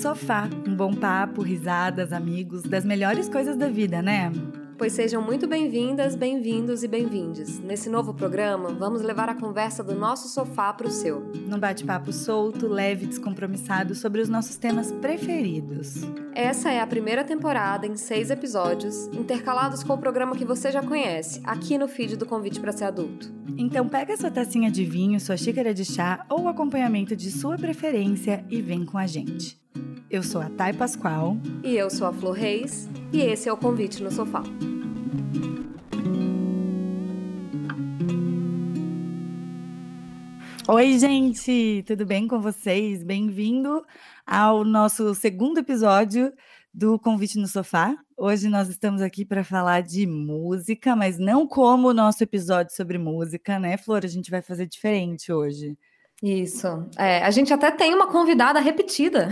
sofá, um bom papo, risadas, amigos, das melhores coisas da vida, né? Pois sejam muito bem-vindas, bem-vindos e bem-vindes. Nesse novo programa, vamos levar a conversa do nosso sofá para o seu. Num bate-papo solto, leve e descompromissado sobre os nossos temas preferidos. Essa é a primeira temporada em seis episódios, intercalados com o programa que você já conhece, aqui no feed do Convite para Ser Adulto. Então pega sua tacinha de vinho, sua xícara de chá ou acompanhamento de sua preferência e vem com a gente. Eu sou a Thay Pascoal. E eu sou a Flor Reis. E esse é o Convite no Sofá. Oi, gente, tudo bem com vocês? Bem-vindo ao nosso segundo episódio do Convite no Sofá. Hoje nós estamos aqui para falar de música, mas não como o nosso episódio sobre música, né, Flor? A gente vai fazer diferente hoje. Isso. É, a gente até tem uma convidada repetida.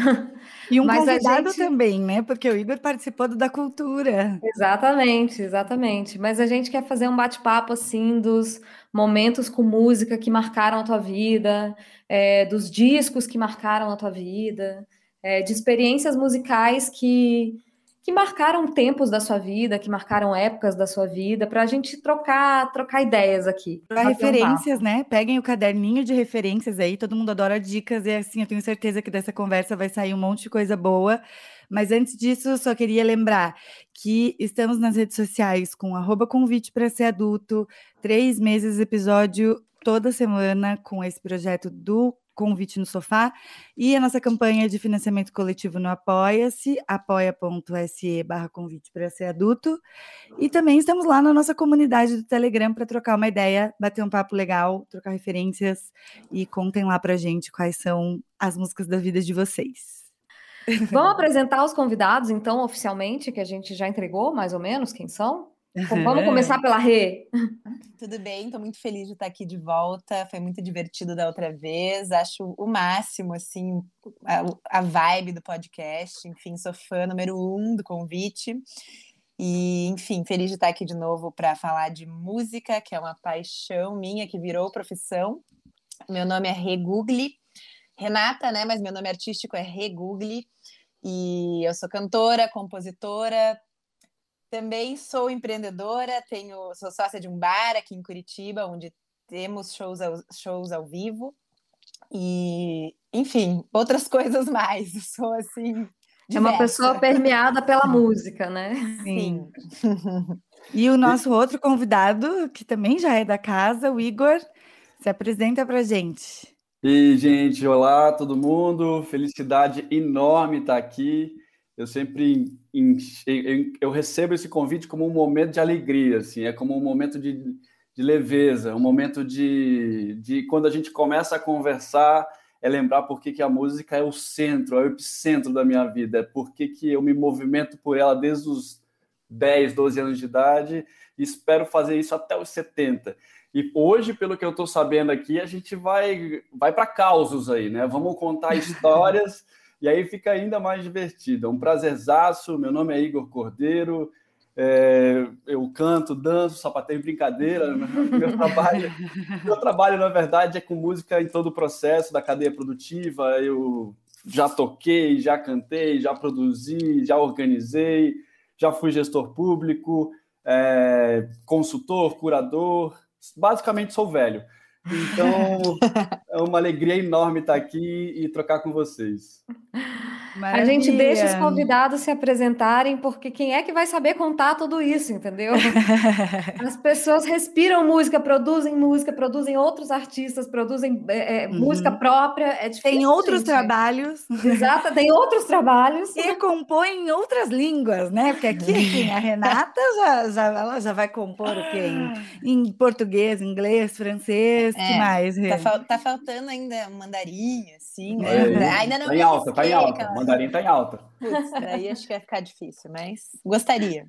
E um convidado gente... também, né? Porque o Igor participou do da cultura. Exatamente, exatamente. Mas a gente quer fazer um bate-papo assim dos momentos com música que marcaram a tua vida, é, dos discos que marcaram a tua vida, é, de experiências musicais que que marcaram tempos da sua vida, que marcaram épocas da sua vida, para a gente trocar, trocar ideias aqui. Para referências, né? Peguem o caderninho de referências aí, todo mundo adora dicas, e assim, eu tenho certeza que dessa conversa vai sair um monte de coisa boa. Mas antes disso, só queria lembrar que estamos nas redes sociais com arroba convite para ser adulto, três meses episódio toda semana com esse projeto do Convite no Sofá e a nossa campanha de financiamento coletivo no Apoia-se, apoia.se barra convite para ser adulto. E também estamos lá na nossa comunidade do Telegram para trocar uma ideia, bater um papo legal, trocar referências e contem lá para gente quais são as músicas da vida de vocês. Vamos apresentar os convidados, então, oficialmente, que a gente já entregou, mais ou menos, quem são? Vamos começar pela Rê. Tudo bem, estou muito feliz de estar aqui de volta. Foi muito divertido da outra vez. Acho o máximo, assim, a, a vibe do podcast. Enfim, sou fã número um do convite. E, enfim, feliz de estar aqui de novo para falar de música, que é uma paixão minha, que virou profissão. Meu nome é Rê Gugli. Renata, né? Mas meu nome artístico é Rê Gugli. E eu sou cantora, compositora, também sou empreendedora, tenho, sou sócia de um bar aqui em Curitiba, onde temos shows ao, shows ao vivo. E, enfim, outras coisas mais. sou assim. Diversa. É uma pessoa permeada pela música, né? Sim. e o nosso outro convidado, que também já é da casa, o Igor, se apresenta para gente. E, gente, olá todo mundo, felicidade enorme estar aqui eu sempre eu recebo esse convite como um momento de alegria, assim, é como um momento de, de leveza, um momento de, de quando a gente começa a conversar, é lembrar por que, que a música é o centro, é o epicentro da minha vida, é por que, que eu me movimento por ela desde os 10, 12 anos de idade e espero fazer isso até os 70. E hoje, pelo que eu estou sabendo aqui, a gente vai, vai para causos aí, né? Vamos contar histórias e aí fica ainda mais divertido. É um prazerzaço. Meu nome é Igor Cordeiro. É, eu canto, danço, sapateio brincadeira. Né? Meu trabalho, meu trabalho, na verdade, é com música em todo o processo da cadeia produtiva. Eu já toquei, já cantei, já produzi, já organizei, já fui gestor público, é, consultor, curador. Basicamente, sou velho. Então, é uma alegria enorme estar aqui e trocar com vocês. Maravilha. A gente deixa os convidados se apresentarem, porque quem é que vai saber contar tudo isso, entendeu? As pessoas respiram música, produzem música, produzem outros artistas, produzem é, é, uhum. música própria. É difícil, tem outros gente. trabalhos. Exato, tem outros trabalhos. E compõe em outras línguas, né? Porque aqui assim, a Renata já, já, ela já vai compor o quê? Em, em português, inglês, francês, é, que mais? Tá, tá, faltando ainda mandarim, assim, né? Ainda não tá em alta, tá em alta mandarim tá em alta. Putz, daí acho que vai ficar difícil, mas gostaria.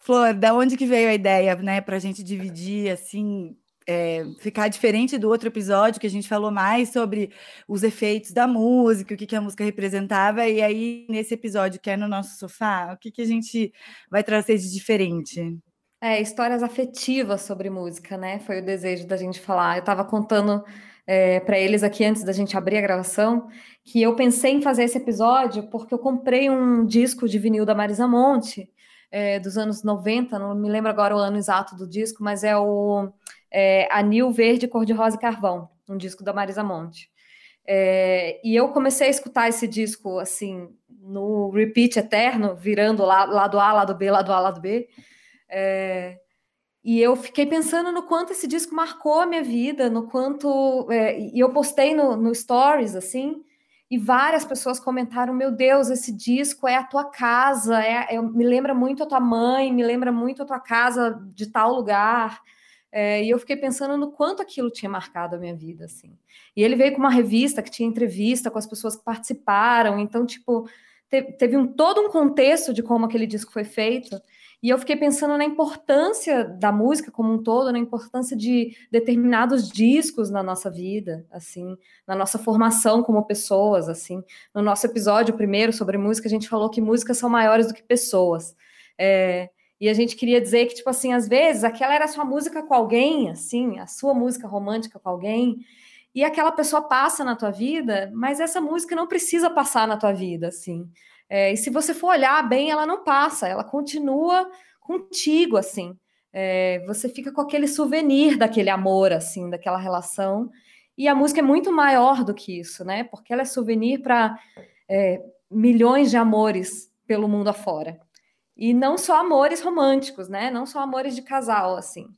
Flor, da onde que veio a ideia, né, para a gente dividir, assim, é, ficar diferente do outro episódio que a gente falou mais sobre os efeitos da música, o que, que a música representava, e aí nesse episódio que é no nosso sofá, o que, que a gente vai trazer de diferente? É, histórias afetivas sobre música, né? Foi o desejo da gente falar. Eu estava contando é, para eles aqui antes da gente abrir a gravação que eu pensei em fazer esse episódio porque eu comprei um disco de vinil da Marisa Monte é, dos anos 90, não me lembro agora o ano exato do disco, mas é o é, Anil Verde, Cor-de-Rosa e Carvão, um disco da Marisa Monte. É, e eu comecei a escutar esse disco assim no repeat eterno, virando lá, lado A, lado B, lado A, lado B. É, e eu fiquei pensando no quanto esse disco marcou a minha vida, no quanto. É, e eu postei no, no Stories, assim, e várias pessoas comentaram: Meu Deus, esse disco é a tua casa, é, é, me lembra muito a tua mãe, me lembra muito a tua casa de tal lugar. É, e eu fiquei pensando no quanto aquilo tinha marcado a minha vida, assim. E ele veio com uma revista que tinha entrevista com as pessoas que participaram, então, tipo, teve, teve um, todo um contexto de como aquele disco foi feito. E eu fiquei pensando na importância da música como um todo, na importância de determinados discos na nossa vida, assim, na nossa formação como pessoas, assim. No nosso episódio primeiro sobre música, a gente falou que músicas são maiores do que pessoas. É, e a gente queria dizer que, tipo assim, às vezes aquela era a sua música com alguém, assim, a sua música romântica com alguém, e aquela pessoa passa na tua vida, mas essa música não precisa passar na tua vida, assim. É, e se você for olhar bem, ela não passa, ela continua contigo, assim. É, você fica com aquele souvenir daquele amor, assim, daquela relação. E a música é muito maior do que isso, né? Porque ela é souvenir para é, milhões de amores pelo mundo afora. E não só amores românticos, né? Não só amores de casal, assim.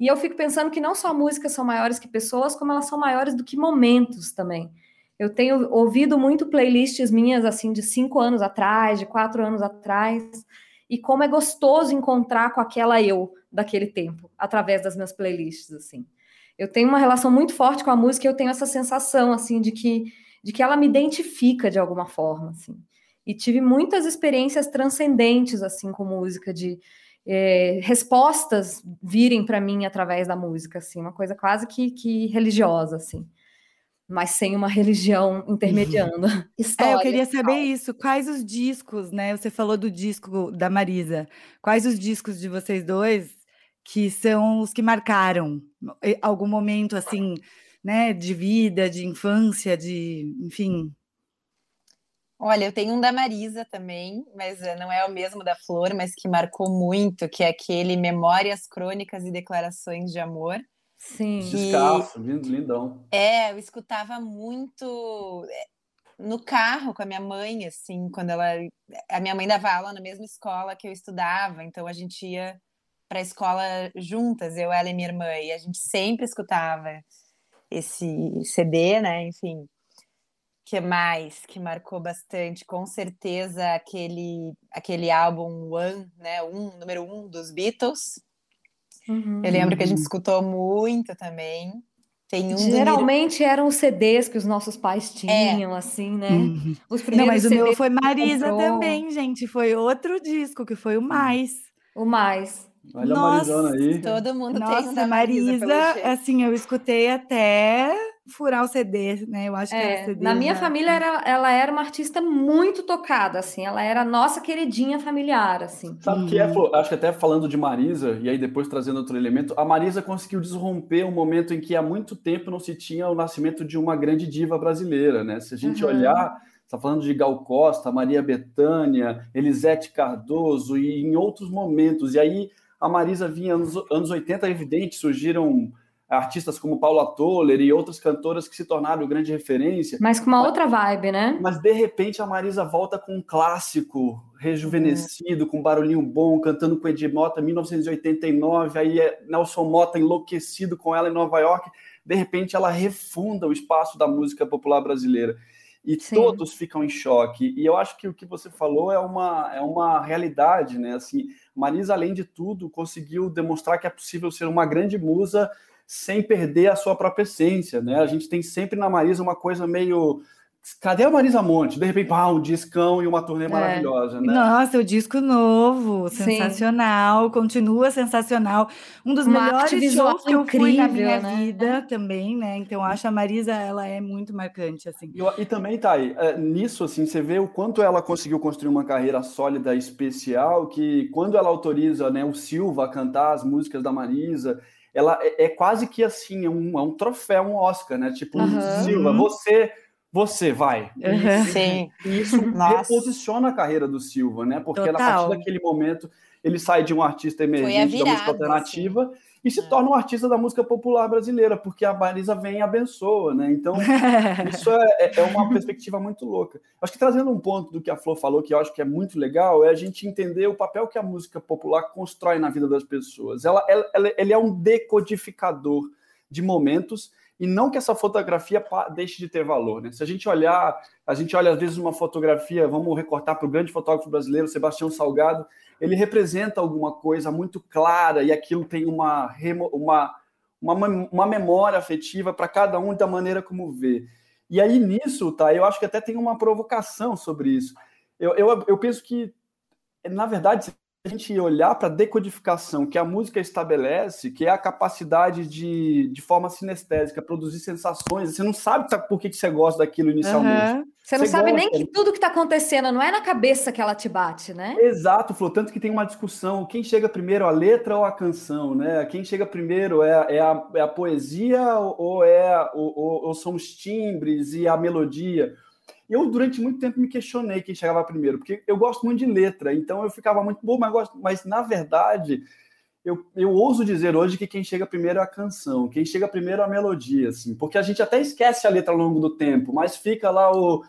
E eu fico pensando que não só músicas são maiores que pessoas, como elas são maiores do que momentos também. Eu tenho ouvido muito playlists minhas, assim, de cinco anos atrás, de quatro anos atrás, e como é gostoso encontrar com aquela eu daquele tempo, através das minhas playlists, assim. Eu tenho uma relação muito forte com a música e eu tenho essa sensação, assim, de que, de que ela me identifica de alguma forma, assim e tive muitas experiências transcendentes assim com música de é, respostas virem para mim através da música assim uma coisa quase que, que religiosa assim mas sem uma religião intermediando. História, é, eu queria saber isso. Quais os discos, né? Você falou do disco da Marisa. Quais os discos de vocês dois que são os que marcaram algum momento assim, né, de vida, de infância, de, enfim, Olha, eu tenho um da Marisa também, mas eh, não é o mesmo da Flor, mas que marcou muito, que é aquele Memórias, Crônicas e Declarações de Amor. Sim. Descalço, lindo, lindão. É, eu escutava muito eh, no carro com a minha mãe, assim, quando ela. A minha mãe dava aula na mesma escola que eu estudava, então a gente ia para a escola juntas, eu, ela e minha irmã, e a gente sempre escutava esse CD, né? Enfim que mais que marcou bastante? Com certeza aquele aquele álbum One, né? Um, número um dos Beatles. Uhum. Eu lembro que a gente escutou muito também. Tem um Geralmente eram os CDs que os nossos pais tinham, é. assim, né? Uhum. Os primeiros Não, mas CDs o meu foi Marisa também, gente. Foi outro disco, que foi o Mais. O Mais. Olha Nossa, a Marizona aí. Todo mundo Nossa, tem um Marisa, Marisa assim, eu escutei até furar o CD, né? Eu acho é, que era CD. Na minha família, era, ela era uma artista muito tocada, assim. Ela era a nossa queridinha familiar, assim. Sabe o que é, Flor? Acho que até falando de Marisa, e aí depois trazendo outro elemento, a Marisa conseguiu desromper um momento em que há muito tempo não se tinha o nascimento de uma grande diva brasileira, né? Se a gente uhum. olhar está falando de Gal Costa, Maria Bethânia, Elisete Cardoso e em outros momentos. E aí a Marisa vinha anos, anos 80, é evidente, surgiram artistas como Paula Toller e outras cantoras que se tornaram grande referência. Mas com uma mas, outra vibe, né? Mas de repente a Marisa volta com um clássico rejuvenescido, com um barulhinho bom, cantando com Eddie Mota 1989, aí é Nelson Mota enlouquecido com ela em Nova York. De repente ela refunda o espaço da música popular brasileira. E Sim. todos ficam em choque. E eu acho que o que você falou é uma, é uma realidade, né? Assim, Marisa, além de tudo, conseguiu demonstrar que é possível ser uma grande musa sem perder a sua própria essência, né? A gente tem sempre na Marisa uma coisa meio Cadê a Marisa Monte? De repente, pá, um discão e uma turnê é. maravilhosa, né? Nossa, o disco novo, sensacional, Sim. continua sensacional. Um dos uma melhores shows que eu fui na minha né? vida também, né? Então, acho a Marisa, ela é muito marcante, assim. E, e também, tá aí, é, nisso, assim, você vê o quanto ela conseguiu construir uma carreira sólida, especial, que quando ela autoriza né, o Silva a cantar as músicas da Marisa, ela é, é quase que assim, é um, é um troféu, um Oscar, né? Tipo, uhum. Silva, você você vai. Uhum. Sim. E isso reposiciona a carreira do Silva, né? Porque Total. a partir daquele momento ele sai de um artista emergente virada, da música alternativa assim. E se é. torna um artista da música popular brasileira, porque a Marisa vem e abençoa, né? Então, isso é, é, é, uma perspectiva muito louca. Acho que trazendo um ponto do que a Flor falou, que eu acho que é muito legal, é a gente entender o papel que a música popular constrói na vida das pessoas. Ela, ela, ela ele é um decodificador de momentos e não que essa fotografia deixe de ter valor. Né? Se a gente olhar, a gente olha às vezes uma fotografia, vamos recortar para o grande fotógrafo brasileiro, Sebastião Salgado, ele representa alguma coisa muito clara e aquilo tem uma, uma, uma, uma memória afetiva para cada um da maneira como vê. E aí nisso, tá, eu acho que até tem uma provocação sobre isso. Eu, eu, eu penso que, na verdade, a gente olhar para a decodificação que a música estabelece, que é a capacidade de, de forma sinestésica, produzir sensações, você não sabe por que, que você gosta daquilo inicialmente. Uhum. Você não você sabe gosta. nem que tudo que está acontecendo, não é na cabeça que ela te bate, né? Exato, Flor, tanto que tem uma discussão, quem chega primeiro, a letra ou a canção, né? Quem chega primeiro é, é, a, é a poesia ou, é, ou, ou, ou são os timbres e a melodia? Eu, durante muito tempo, me questionei quem chegava primeiro, porque eu gosto muito de letra, então eu ficava muito bom, mas, gosto, mas na verdade, eu, eu ouso dizer hoje que quem chega primeiro é a canção, quem chega primeiro é a melodia, assim, porque a gente até esquece a letra ao longo do tempo, mas fica lá o.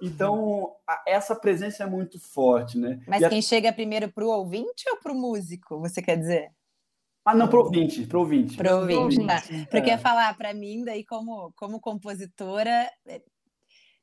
Então, essa presença é muito forte, né? Mas quem chega primeiro para o ouvinte ou para o músico, você quer dizer? Ah, não, pro ouvinte, pro ouvinte. Pro ouvinte, tá. Porque é. falar para mim, daí, como, como compositora, é,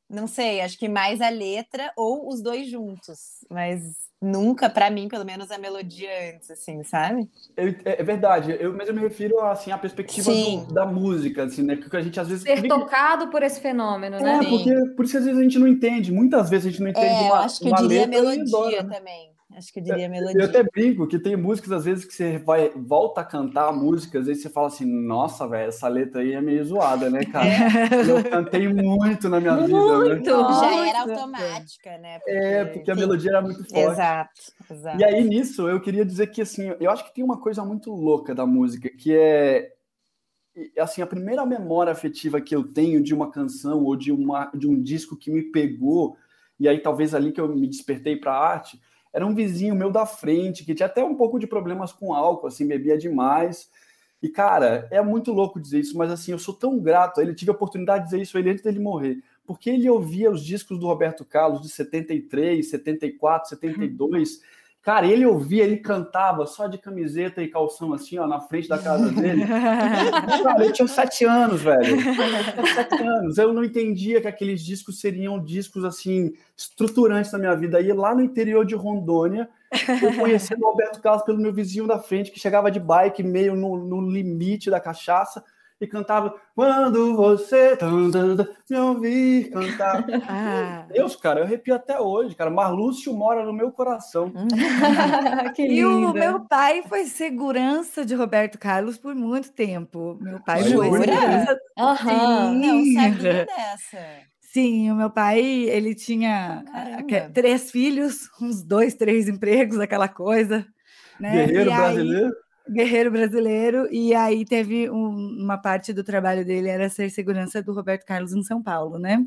não sei, acho que mais a letra ou os dois juntos, mas nunca, para mim, pelo menos, a melodia antes, assim, sabe? Eu, é, é, verdade, eu, mas eu me refiro, assim, à perspectiva do, da música, assim, né? Porque a gente, às vezes... Ser tocado por esse fenômeno, né? É, porque, por isso, às vezes, a gente não entende, muitas vezes a gente não entende é, uma, acho que eu diria melodia né? também. Acho que eu diria melodia. Eu até brinco que tem músicas, às vezes, que você vai, volta a cantar músicas, aí você fala assim, nossa, velho, essa letra aí é meio zoada, né, cara? É. Eu cantei muito na minha muito. vida. Né? Já era automática, né? Porque... É, porque a melodia era muito forte. Exato, exato. E aí, nisso, eu queria dizer que, assim, eu acho que tem uma coisa muito louca da música, que é assim, a primeira memória afetiva que eu tenho de uma canção ou de, uma, de um disco que me pegou, e aí talvez ali que eu me despertei para a arte, era um vizinho meu da frente, que tinha até um pouco de problemas com álcool, assim, bebia demais. E, cara, é muito louco dizer isso, mas assim, eu sou tão grato ele, tive a oportunidade de dizer isso ele antes dele morrer, porque ele ouvia os discos do Roberto Carlos de 73, 74, 72. Cara, ele ouvia, ele cantava só de camiseta e calção, assim, ó, na frente da casa dele. Cara, eu tinha sete anos, velho. sete anos. Eu não entendia que aqueles discos seriam discos, assim, estruturantes na minha vida. Aí, lá no interior de Rondônia, eu conhecendo o Alberto Carlos pelo meu vizinho da frente, que chegava de bike meio no, no limite da cachaça e cantava Quando você me ouvir cantar. Ah. Deus, cara, eu arrepio até hoje, cara. Marlúcio mora no meu coração. que e o meu pai foi segurança de Roberto Carlos por muito tempo. Meu pai foi segurança. Aham, não sabia dessa. Sim, o meu pai, ele tinha Caramba. três filhos, uns dois, três empregos, aquela coisa. Né? Guerreiro e brasileiro? Guerreiro brasileiro, e aí teve um, uma parte do trabalho dele era ser segurança do Roberto Carlos em São Paulo, né?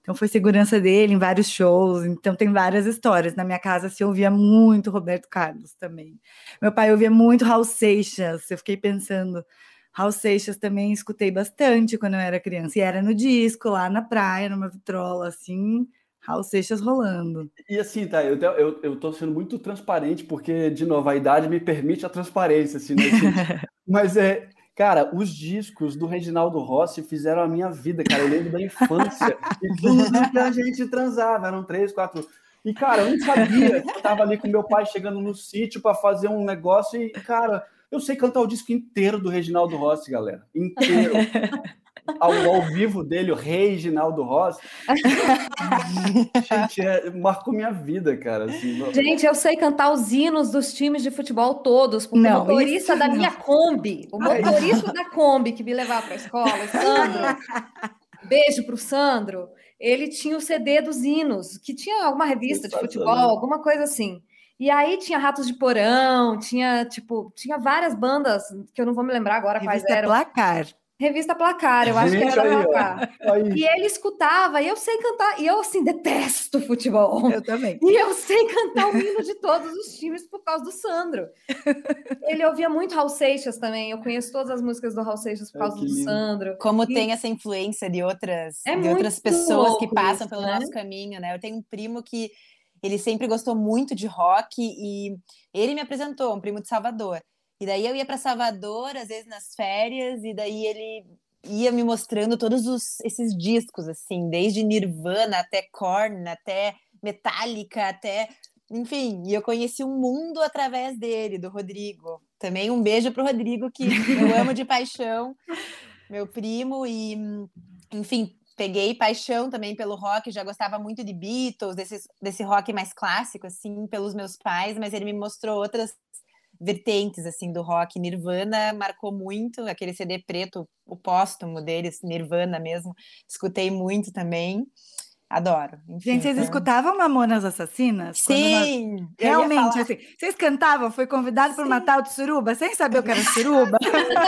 Então foi segurança dele em vários shows, então tem várias histórias. Na minha casa se ouvia muito Roberto Carlos também. Meu pai ouvia muito Raul Seixas, eu fiquei pensando, Raul Seixas também escutei bastante quando eu era criança, e era no disco, lá na praia, numa vitrola, assim, Raul Seixas rolando. E assim, tá, eu, eu, eu tô sendo muito transparente, porque, de novo, a idade me permite a transparência, assim, né? Mas é, cara, os discos do Reginaldo Rossi fizeram a minha vida, cara. Eu lembro da infância e tudo que a gente transava, eram três, quatro. E, cara, eu não sabia. Eu tava ali com meu pai chegando no sítio para fazer um negócio e, cara, eu sei cantar o disco inteiro do Reginaldo Rossi, galera. Inteiro. ao, ao vivo dele, o rei Reginaldo Rossi. Gente, é, marcou minha vida, cara. Assim, Gente, eu sei cantar os hinos dos times de futebol todos, porque não, o motorista da minha Kombi, o motorista da Kombi que me levava para a escola, o Sandro, beijo para o Sandro, ele tinha o CD dos hinos, que tinha alguma revista de futebol, alguma coisa assim. E aí tinha Ratos de Porão, tinha, tipo, tinha várias bandas que eu não vou me lembrar agora Revista quais eram. Placar. Revista Placar, eu acho que era aí, Placar. E ele escutava, e eu sei cantar, e eu, assim, detesto futebol. Eu também. E eu sei cantar o hino de todos os times por causa do Sandro. ele ouvia muito Raul Seixas também, eu conheço todas as músicas do Raul Seixas por causa do Sandro. Como e... tem essa influência de outras, é de outras pessoas que passam isso, pelo né? nosso caminho, né? Eu tenho um primo que ele sempre gostou muito de rock e ele me apresentou, um primo de Salvador. E daí eu ia para Salvador, às vezes nas férias, e daí ele ia me mostrando todos os, esses discos, assim, desde Nirvana até Korn, até Metallica, até. Enfim, e eu conheci um mundo através dele, do Rodrigo. Também um beijo pro Rodrigo, que eu amo de paixão, meu primo, e, enfim, peguei paixão também pelo rock, já gostava muito de Beatles, desse, desse rock mais clássico, assim, pelos meus pais, mas ele me mostrou outras vertentes, assim, do rock. Nirvana marcou muito, aquele CD preto, o póstumo deles, Nirvana mesmo, escutei muito também. Adoro. Enfim, Gente, vocês escutavam Mamonas Assassinas? Sim! Nós... Realmente, assim, vocês cantavam, foi convidado por matar o suruba, sem saber o que era suruba?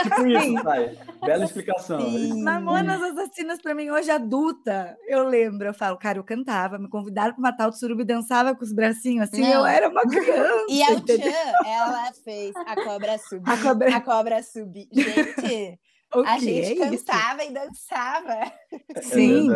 tipo isso, pai. Bela explicação. Sim. Mamonas Assassinas, para mim, hoje adulta, eu lembro, eu falo, cara, eu cantava, me convidaram para matar o suruba e dançava com os bracinhos assim, Não. eu era uma criança. E a Tchan, ela fez a cobra subir. A cobra, a cobra subir. Gente... O a gente é cantava isso? e dançava. É Sim.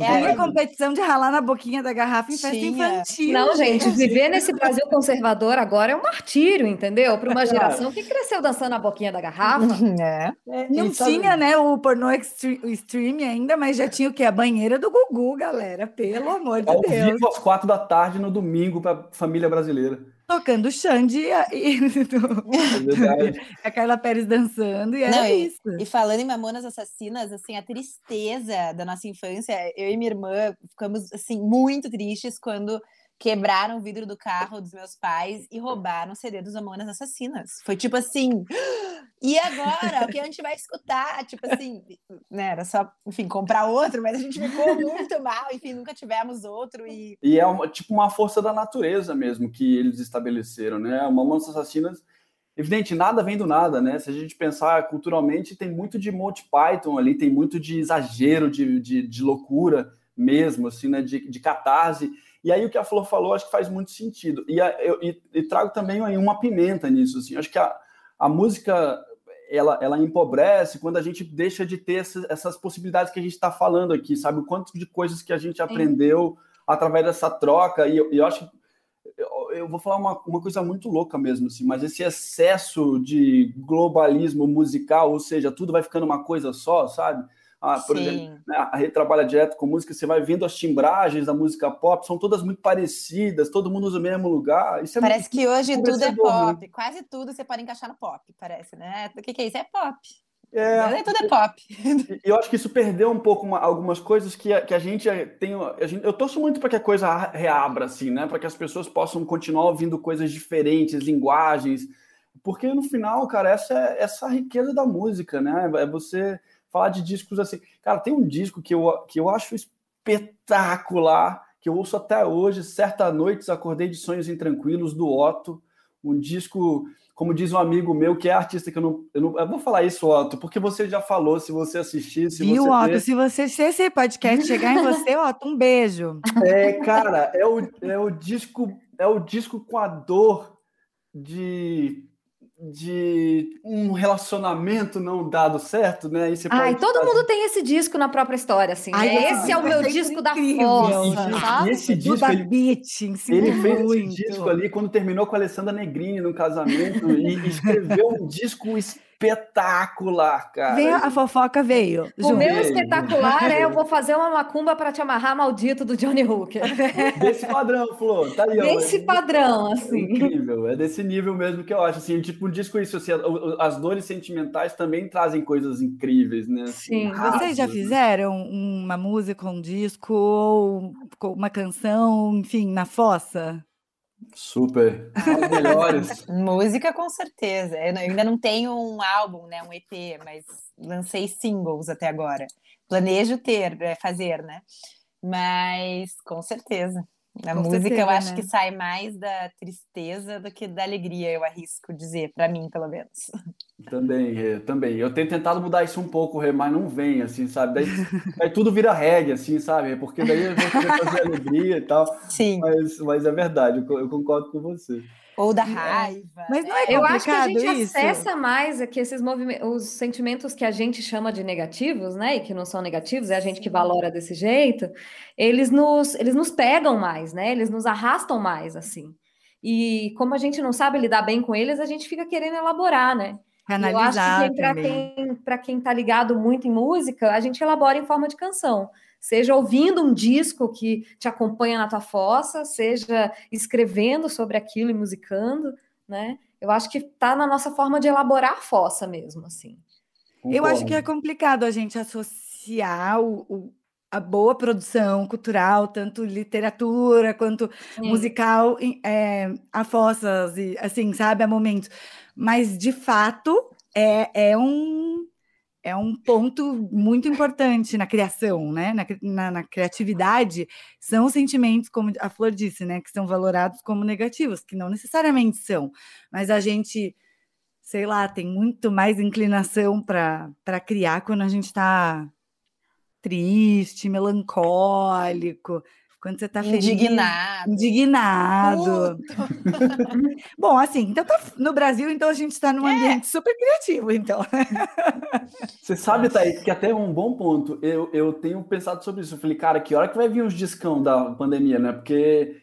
É, é a competição de ralar na boquinha da garrafa em festa infantil. Não, gente, viver nesse Brasil conservador agora é um martírio, entendeu? Para uma geração que cresceu dançando na boquinha da garrafa. É. é não tinha, né, o pornô stream ainda, mas já tinha o quê? A banheira do Gugu, galera. Pelo amor de Ao Deus. Ao vivo às quatro da tarde no domingo para família brasileira tocando Xande e, é a Carla Pérez dançando, e era Não, isso. E, e, falando em Mamonas Assassinas, assim, a tristeza da nossa infância, eu e minha irmã ficamos, assim, muito tristes quando quebraram o vidro do carro dos meus pais e roubaram o CD dos Mamonas Assassinas. Foi tipo assim, e agora? O que a gente vai escutar? Tipo assim, né? Era só, enfim, comprar outro, mas a gente ficou muito mal, enfim, nunca tivemos outro. E, e é uma, tipo uma força da natureza mesmo que eles estabeleceram, né? Mamonas Assassinas evidente, nada vem do nada, né? Se a gente pensar culturalmente, tem muito de Monty Python ali, tem muito de exagero, de, de, de loucura mesmo, assim, né? De, de catarse. E aí o que a Flor falou, acho que faz muito sentido. E, a, eu, e, e trago também uma pimenta nisso, assim. Acho que a, a música ela, ela empobrece quando a gente deixa de ter essas, essas possibilidades que a gente está falando aqui, sabe? O quanto de coisas que a gente aprendeu através dessa troca. E eu, eu acho eu, eu, vou falar uma, uma coisa muito louca mesmo, assim, mas esse excesso de globalismo musical, ou seja, tudo vai ficando uma coisa só, sabe? Ah, por Sim. exemplo, né, a rede trabalha direto com música, você vai vendo as timbragens da música pop, são todas muito parecidas, todo mundo usa o mesmo lugar. É parece que hoje tudo é né? pop, quase tudo você pode encaixar no pop, parece, né? O que, que é isso? É pop. É, tudo é pop. Eu acho que isso perdeu um pouco uma, algumas coisas que a, que a gente tem. A gente, eu torço muito para que a coisa reabra, assim, né? Para que as pessoas possam continuar ouvindo coisas diferentes, linguagens. Porque no final, cara, essa é essa riqueza da música, né? É você falar de discos assim. Cara, tem um disco que eu, que eu acho espetacular, que eu ouço até hoje. Certa noite acordei de sonhos intranquilos do Otto, um disco, como diz um amigo meu, que é artista que eu não, eu não. Eu vou falar isso, Otto, porque você já falou, se você assistir. Se Viu, você Otto? Se você se esse podcast chegar em você, Otto, um beijo. É, cara, é o, é o disco, é o disco com a dor de de um relacionamento não dado certo, né? Ai, todo fazer... mundo tem esse disco na própria história, assim. Ai, né? Esse é o meu disco da força, E esse disco, ele, beat, ele fez esse disco ali quando terminou com a Alessandra Negrini no casamento e escreveu um disco espetacular, cara. Vem, a fofoca veio. O meu espetacular é eu vou fazer uma macumba para te amarrar maldito do Johnny Hooker. Desse padrão, Flor. Tá aí, desse ó. padrão, assim. incrível, é desse nível mesmo que eu acho. Assim, tipo, um disco isso, assim, as dores sentimentais também trazem coisas incríveis, né? Assim, Sim. Vocês já fizeram uma música, um disco, ou uma canção, enfim, na fossa? Super. As melhores. Música, com certeza. Eu ainda não tenho um álbum, né? Um EP, mas lancei singles até agora. Planejo ter, é, fazer, né? Mas com certeza. A Com música certeza, eu acho né? que sai mais da tristeza do que da alegria, eu arrisco dizer, para mim, pelo menos. Também, é, também. Eu tenho tentado mudar isso um pouco, mas não vem, assim, sabe? Daí, daí tudo vira reggae, assim, sabe? Porque daí eu vou fazer alegria e tal. Sim. Mas, mas é verdade, eu concordo com você. Ou da é. raiva. Mas não é Eu acho que a gente isso? acessa mais aqui esses movimentos, os sentimentos que a gente chama de negativos, né? E que não são negativos, é a gente que valora desse jeito. Eles nos, eles nos pegam mais, né? Eles nos arrastam mais, assim. E como a gente não sabe lidar bem com eles, a gente fica querendo elaborar, né? Analisar Eu acho que para quem, para quem está ligado muito em música, a gente elabora em forma de canção seja ouvindo um disco que te acompanha na tua fossa, seja escrevendo sobre aquilo e musicando, né? Eu acho que está na nossa forma de elaborar a fossa mesmo, assim. Concordo. Eu acho que é complicado a gente associar o, o, a boa produção cultural, tanto literatura quanto Sim. musical, é, a fossas, e, assim, sabe, a momentos. Mas, de fato, é, é um é um ponto muito importante na criação, né? Na, na, na, criatividade, são sentimentos, como a Flor disse, né? Que são valorados como negativos, que não necessariamente são, mas a gente, sei lá, tem muito mais inclinação para criar quando a gente está triste, melancólico, quando você está feliz. Indignado. Indignado. Bom, assim, então tá no Brasil, então a gente está num é. ambiente super criativo, então. Você sabe, Thaís, que até um bom ponto. Eu, eu tenho pensado sobre isso. Eu falei, cara, que hora que vai vir os discão da pandemia, né? Porque,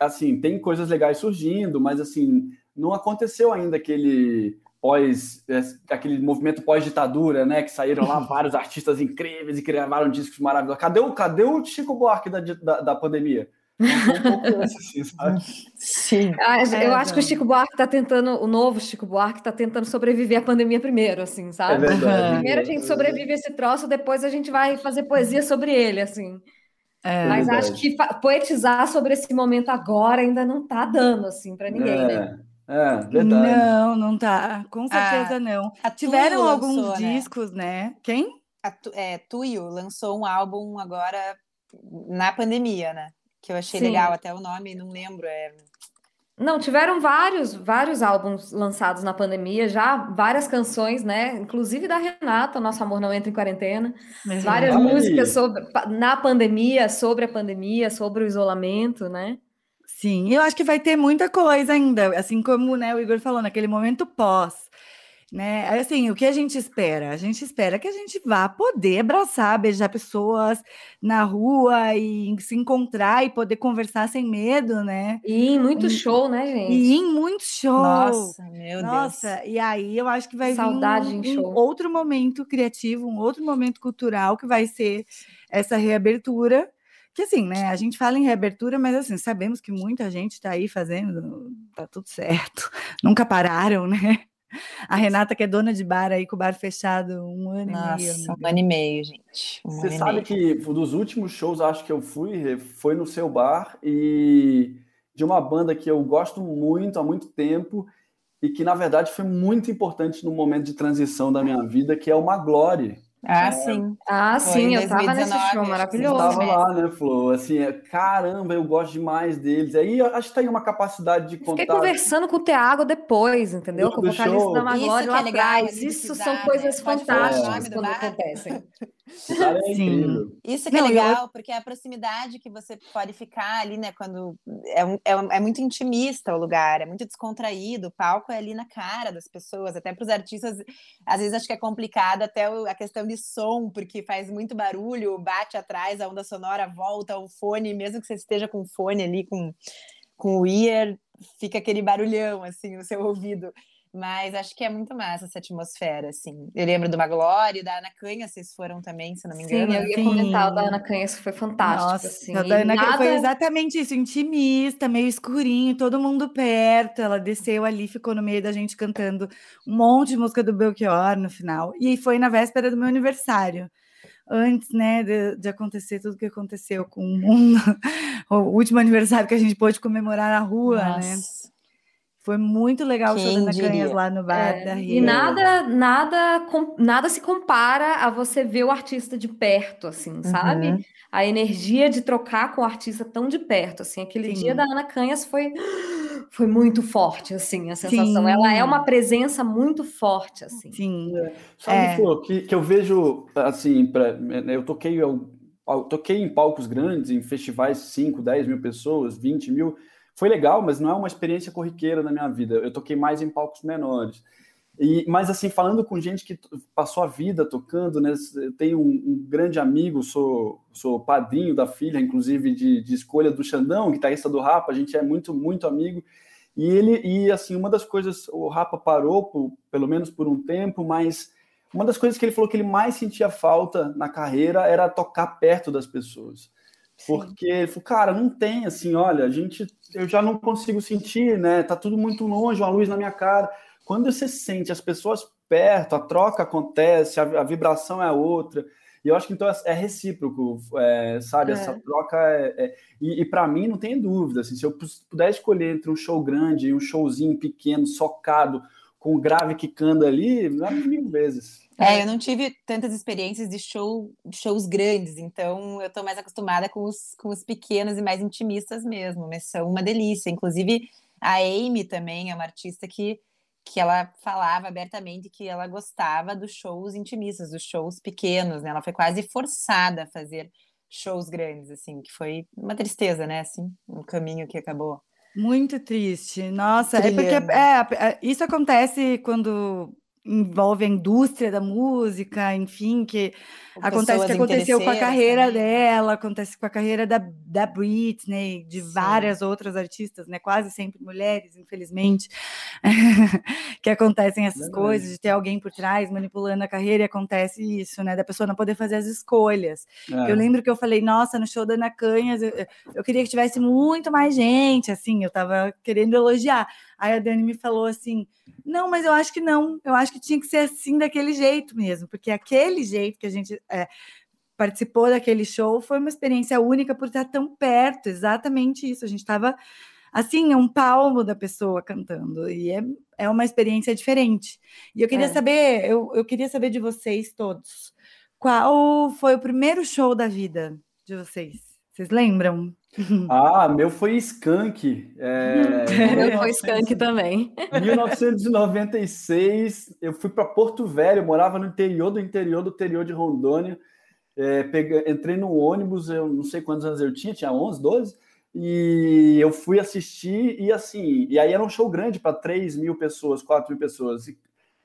assim, tem coisas legais surgindo, mas, assim, não aconteceu ainda aquele pós é, aquele movimento pós-ditadura, né? Que saíram lá vários artistas incríveis e gravaram discos maravilhosos. Cadê o, cadê o Chico Buarque da, da, da pandemia? Um assim? Sim. Ah, é, eu acho que o Chico Buarque está tentando, o novo Chico Buarque está tentando sobreviver à pandemia primeiro, assim, sabe? É verdade, primeiro a gente sobrevive a esse troço, depois a gente vai fazer poesia sobre ele, assim. É, Mas é acho que poetizar sobre esse momento agora ainda não está dando, assim, para ninguém, é. né? É, verdade. Não, não tá. Com certeza a, não. A Tiveram alguns lançou, né? discos, né? né? Quem? A tu, é, Tuyo lançou um álbum agora na pandemia, né? Que eu achei Sim. legal, até o nome, não lembro. É... Não, tiveram vários, vários álbuns lançados na pandemia, já várias canções, né? Inclusive da Renata, Nosso Amor Não Entra em Quarentena. Várias músicas sobre, na pandemia, sobre a pandemia, sobre o isolamento, né? Sim, eu acho que vai ter muita coisa ainda, assim como né, o Igor falou, naquele momento pós. Né? Assim, o que a gente espera? A gente espera que a gente vá poder abraçar, beijar pessoas na rua e se encontrar e poder conversar sem medo, né? E em muito e, show, né, gente? E em muito show. Nossa, meu Nossa, Deus. e aí eu acho que vai Saudade vir um, em show. um outro momento criativo, um outro momento cultural que vai ser essa reabertura que assim, né? A gente fala em reabertura, mas assim, sabemos que muita gente está aí fazendo, tá tudo certo. Nunca pararam, né? A Renata, que é dona de bar aí, com o bar fechado um ano Nossa, e meio. Um ano e meio, gente. Um Você sabe meio. que dos últimos shows, acho que eu fui, foi no seu bar e de uma banda que eu gosto muito há muito tempo e que, na verdade, foi muito importante no momento de transição da minha vida, que é o Maglore. Ah, é, sim. Ah, sim, eu tava nesse show maravilhoso. Eu tava lá, né, Flor? Assim, é, caramba, eu gosto demais deles. Aí acho que tem uma capacidade de contar. Fiquei conversando com o Thiago depois, entendeu? Com o vocalista da Magória lá é atrás. Isso são coisas né? fantásticas quando acontecem. É Sim. Isso que é Não, é legal, eu... porque é a proximidade que você pode ficar ali, né? Quando é, um, é, é, muito intimista o lugar, é muito descontraído, o palco é ali na cara das pessoas, até para os artistas, às vezes acho que é complicado até a questão de som, porque faz muito barulho, bate atrás, a onda sonora volta, o fone, mesmo que você esteja com o fone ali, com, com o ear, fica aquele barulhão assim no seu ouvido. Mas acho que é muito massa essa atmosfera, assim. Eu lembro do Maglória, da Ana Canha, vocês foram também, se não me engano. Sim, eu ia Sim. comentar o da Ana Canha, isso foi fantástico. Nossa, assim. a da Ana nada... foi exatamente isso, intimista, meio escurinho, todo mundo perto. Ela desceu ali, ficou no meio da gente cantando um monte de música do Belchior no final. E foi na véspera do meu aniversário antes, né, de, de, acontecer tudo que aconteceu com o mundo, o último aniversário que a gente pôde comemorar na rua, né? Nossa. né? Foi muito legal Quem o show da Canhas lá no bar é, da Rio. E nada, nada, nada se compara a você ver o artista de perto, assim, sabe? Uhum. A energia de trocar com o artista tão de perto, assim. Aquele Sim. dia da Ana Canhas foi, foi muito forte, assim, a sensação. Sim. Ela é uma presença muito forte, assim. Sim. É. Sabe, é. Flor, que, que eu vejo, assim, pra, né, eu toquei, eu, eu toquei em palcos grandes, em festivais 5, 10 mil pessoas, 20 mil foi legal, mas não é uma experiência corriqueira na minha vida. Eu toquei mais em palcos menores. E, mas assim, falando com gente que passou a vida tocando, né? Eu tenho um, um grande amigo, sou, sou padrinho da filha, inclusive, de, de escolha do Xandão, guitarrista do Rapa, a gente é muito, muito amigo. E ele, e assim, uma das coisas, o Rapa parou, por, pelo menos por um tempo, mas uma das coisas que ele falou que ele mais sentia falta na carreira era tocar perto das pessoas. Porque ele falou, cara, não tem assim, olha, a gente, eu já não consigo sentir, né? Tá tudo muito longe, uma luz na minha cara. Quando você sente as pessoas perto, a troca acontece, a, a vibração é outra. E eu acho que então é, é recíproco, é, sabe? É. Essa troca é. é e, e para mim não tem dúvida. Assim, se eu puder escolher entre um show grande e um showzinho pequeno, socado, com o grave quicando ali, mil vezes. É, eu não tive tantas experiências de, show, de shows grandes, então eu estou mais acostumada com os, com os pequenos e mais intimistas mesmo, mas são uma delícia. Inclusive, a Amy também é uma artista que, que ela falava abertamente que ela gostava dos shows intimistas, dos shows pequenos, né? Ela foi quase forçada a fazer shows grandes, assim, que foi uma tristeza, né? Assim, um caminho que acabou. Muito triste. Nossa, é porque é, é, isso acontece quando envolve a indústria da música, enfim, que acontece que aconteceu com a carreira também. dela, acontece com a carreira da, da Britney, de Sim. várias outras artistas, né? Quase sempre mulheres, infelizmente, que acontecem essas não coisas, é. de ter alguém por trás manipulando a carreira e acontece isso, né? Da pessoa não poder fazer as escolhas. É. Eu lembro que eu falei, nossa, no show da Ana Canhas, eu, eu queria que tivesse muito mais gente, assim, eu tava querendo elogiar. Aí a Dani me falou assim: não, mas eu acho que não, eu acho que tinha que ser assim, daquele jeito mesmo, porque aquele jeito que a gente é, participou daquele show foi uma experiência única por estar tão perto, exatamente isso. A gente estava assim, um palmo da pessoa cantando, e é, é uma experiência diferente. E eu queria é. saber, eu, eu queria saber de vocês todos, qual foi o primeiro show da vida de vocês? Vocês lembram? Ah, meu foi Skank. É, meu foi Skank também. 1996, eu fui para Porto Velho, eu morava no interior do interior do interior de Rondônia. É, peguei, entrei no ônibus, eu não sei quantos anos eu tinha, tinha 11, 12, e eu fui assistir, e assim, e aí era um show grande para 3 mil pessoas, 4 mil pessoas. E,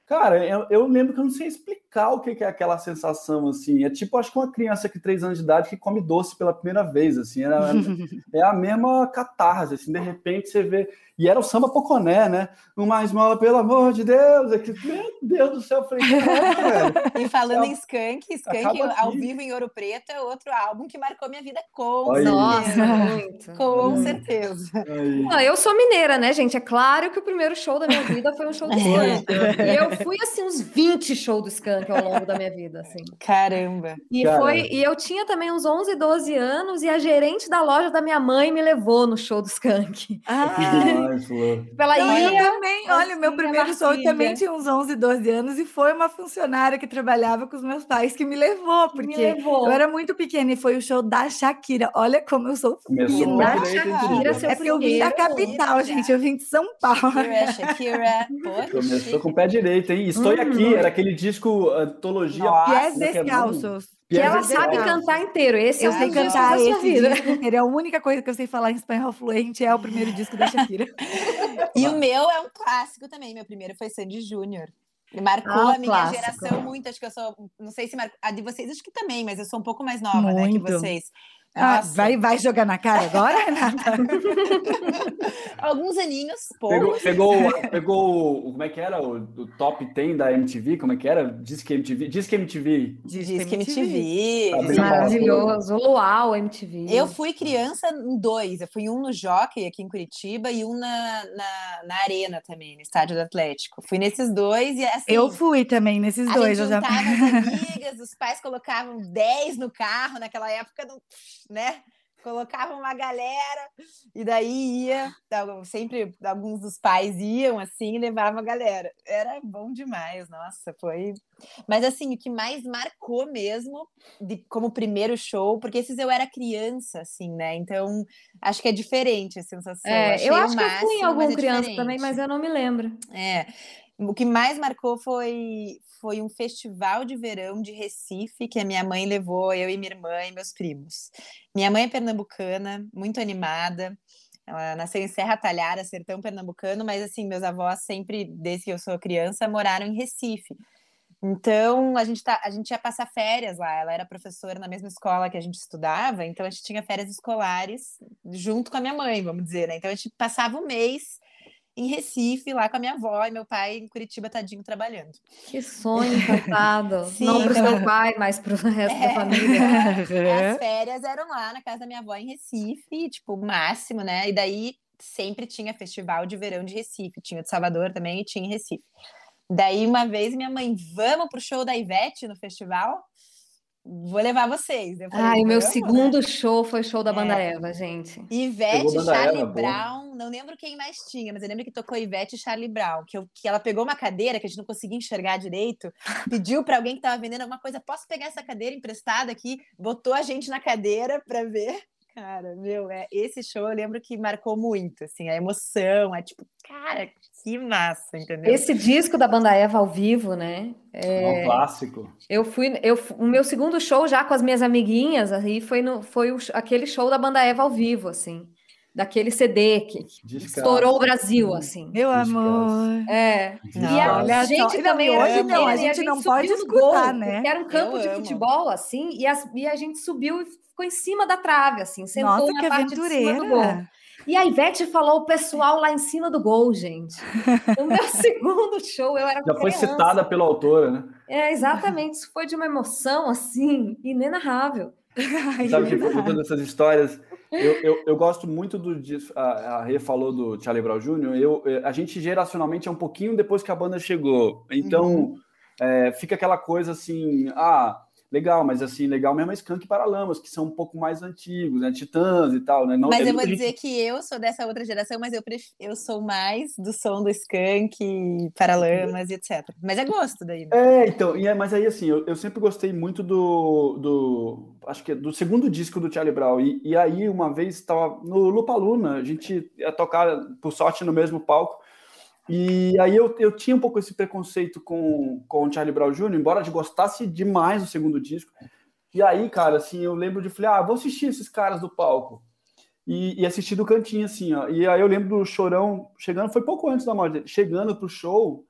cara, eu, eu lembro que eu não sei explicar explicar o que é aquela sensação, assim. É tipo, acho que uma criança que três anos de idade que come doce pela primeira vez, assim. Era, é a mesma catarse, assim. De repente você vê... E era o samba poconé, né? Uma esmola, pelo amor de Deus. É que, meu Deus do céu, eu falei. E falando é, em Skunk, Skunk ao vivo em Ouro Preto é outro álbum que marcou minha vida com Aí. Nossa, muito. Com certeza. Não, eu sou mineira, né, gente? É claro que o primeiro show da minha vida foi um show do Skunk. e eu fui, assim, uns 20 shows do Skunk ao longo da minha vida, assim. Caramba. E Caramba. foi e eu tinha também uns 11, 12 anos e a gerente da loja da minha mãe me levou no show do Skank. Ah, Ela ia também, olha, meu primeiro show também tinha uns 11, 12 anos e foi uma funcionária que trabalhava com os meus pais que me levou, porque me levou. eu era muito pequena e foi o show da Shakira. Olha como eu sou fina. Da Shakira, seu é porque eu vim da capital, gente, eu vim de São Paulo. Shakira, Shakira. Começou com o pé direito, hein? Estou hum, aqui, era aquele disco antologia. Pés descalços. Que ela sabe cantar inteiro. Esse eu é sei cantar esse vida. disco É a única coisa que eu sei falar em espanhol fluente é o primeiro disco da Shakira. e o meu é um clássico também. Meu primeiro foi Sandy Júnior. Marcou ah, a minha clássico. geração muito. Acho que eu sou. Não sei se marcou. A de vocês, acho que também, mas eu sou um pouco mais nova, muito. né? Que vocês. Ah, vai, vai jogar na cara agora, Renata? Alguns aninhos, poucos. Pegou, pegou, pegou, como é que era? O, o, top 10 da MTV, como é que era? Diz que MTV. Diz que MTV. Diz que MTV. Tá Maravilhoso. Uau, MTV. Eu fui criança em dois. Eu fui um no Jockey, aqui em Curitiba, e um na, na, na Arena também, no Estádio do Atlético. Fui nesses dois e assim... Eu fui também nesses dois. Juntava já... as amigas, os pais colocavam 10 no carro, naquela época, não, né? Colocava uma galera e daí ia, sempre alguns dos pais iam assim e levavam a galera. Era bom demais, nossa, foi. Mas assim, o que mais marcou mesmo de, como primeiro show, porque esses eu era criança, assim, né? Então acho que é diferente a sensação. É, eu acho máximo, que eu fui em algum é criança diferente. também, mas eu não me lembro. É. O que mais marcou foi, foi um festival de verão de Recife que a minha mãe levou eu e minha irmã e meus primos. Minha mãe é pernambucana, muito animada. Ela nasceu em Serra Talhara, sertão pernambucano, mas assim, meus avós sempre, desde que eu sou criança, moraram em Recife. Então, a gente, tá, a gente ia passar férias lá. Ela era professora na mesma escola que a gente estudava, então a gente tinha férias escolares junto com a minha mãe, vamos dizer, né? Então a gente passava um mês em Recife, lá com a minha avó e meu pai em Curitiba, tadinho, trabalhando. Que sonho, coitado. Não para o seu pai, mas para o resto é. da família. As férias eram lá na casa da minha avó em Recife, tipo, o máximo, né? E daí sempre tinha festival de verão de Recife. Tinha de Salvador também e tinha em Recife. Daí, uma vez, minha mãe, vamos pro show da Ivete no festival? Vou levar vocês. Falei, ah, o meu segundo show foi show da Banda é. Eva, gente. Ivete, Charlie Eva, Brown, não lembro quem mais tinha, mas eu lembro que tocou Ivete e Charlie Brown, que, eu, que ela pegou uma cadeira que a gente não conseguia enxergar direito, pediu para alguém que estava vendendo alguma coisa, posso pegar essa cadeira emprestada aqui? Botou a gente na cadeira para ver. Cara, meu, é, esse show eu lembro que marcou muito, assim, a emoção, é tipo, cara, que massa, entendeu? Esse disco da banda Eva ao vivo, né? É, é um clássico. Eu fui, eu, o meu segundo show já com as minhas amiguinhas, aí foi, no, foi o, aquele show da banda Eva ao vivo, assim daquele CD que Descaso. estourou o Brasil, assim. Meu amor. É. Não, e a gente também hoje não, a gente, a gente não pode escutar, gol, né? Era um campo Eu de amo. futebol, assim, e, as, e a gente subiu e ficou em cima da trave, assim, sentou Nossa, na parte aventureira. de cima do gol. E a Ivete falou o pessoal lá em cima do gol, gente. O meu segundo show, eu era Já criança. foi citada pela autora, né? É, exatamente. Isso foi de uma emoção, assim, inenarrável. Sabe que contando essas histórias, eu, eu, eu, gosto muito do. A, a Rê falou do Charlie Brown Jr. Eu, a gente geracionalmente é um pouquinho depois que a banda chegou. Então uhum. é, fica aquela coisa assim, ah, legal, mas assim, legal mesmo é Skunk e Paralamas, que são um pouco mais antigos, né? Titãs e tal, né? Não, mas eu vou gente... dizer que eu sou dessa outra geração, mas eu, pref... eu sou mais do som do Skunk, Paralamas e etc. Mas é gosto daí. Né? É, então, e é, mas aí assim, eu, eu sempre gostei muito do, do. Acho que é do segundo disco do Charlie Brown. E, e aí, uma vez, estava no Lupa Luna, a gente ia tocar por sorte no mesmo palco. E aí eu, eu tinha um pouco esse preconceito com, com o Charlie Brown Jr., embora eu gostasse demais do segundo disco. E aí, cara, assim, eu lembro de falei, ah, vou assistir esses caras do palco. E, e assistir do cantinho, assim, ó. E aí eu lembro do Chorão chegando, foi pouco antes da morte dele, chegando pro show,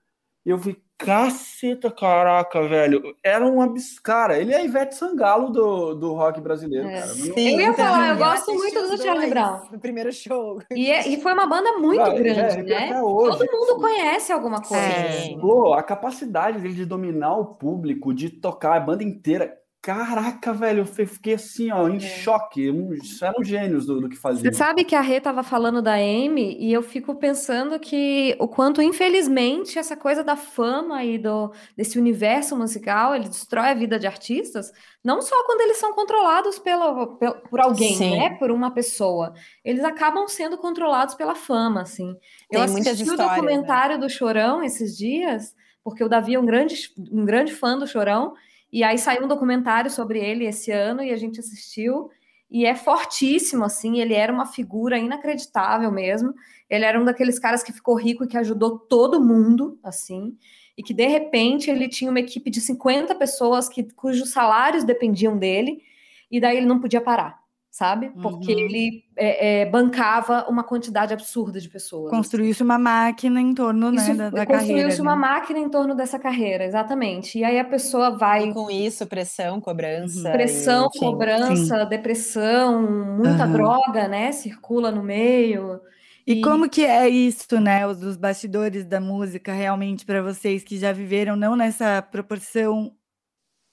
eu vi, caceta, caraca, velho. Era um absurdo. Cara, ele é Ivete Sangalo do, do rock brasileiro, é, cara. Sim, eu ia falar, eu gosto muito do Charlie Brown. No primeiro show. E, é, e foi uma banda muito ah, grande, é, né? Todo mundo conhece alguma coisa. É. Pô, a capacidade dele de dominar o público, de tocar a banda inteira. Caraca, velho, eu fiquei assim, ó, em é. choque. Isso eram gênios do, do que fazia. Você sabe que a Rê estava falando da Amy e eu fico pensando que o quanto, infelizmente, essa coisa da fama e do, desse universo musical, ele destrói a vida de artistas, não só quando eles são controlados pela, pela por alguém, Sim. né? Por uma pessoa. Eles acabam sendo controlados pela fama, assim. Tem eu assisti o né? documentário né? do Chorão esses dias, porque o Davi é um grande, um grande fã do Chorão, e aí saiu um documentário sobre ele esse ano e a gente assistiu. E é fortíssimo, assim. Ele era uma figura inacreditável mesmo. Ele era um daqueles caras que ficou rico e que ajudou todo mundo, assim. E que de repente ele tinha uma equipe de 50 pessoas que, cujos salários dependiam dele. E daí ele não podia parar sabe? Porque uhum. ele é, é, bancava uma quantidade absurda de pessoas. Assim. Construiu-se uma máquina em torno né, da, da carreira. Construiu-se uma máquina em torno dessa carreira, exatamente. E aí a pessoa vai. E com isso, pressão, cobrança. Pressão, e, cobrança, Sim. depressão, muita uhum. droga, né? Circula no meio. E, e como que é isso, né? Os dos bastidores da música, realmente, para vocês que já viveram, não nessa proporção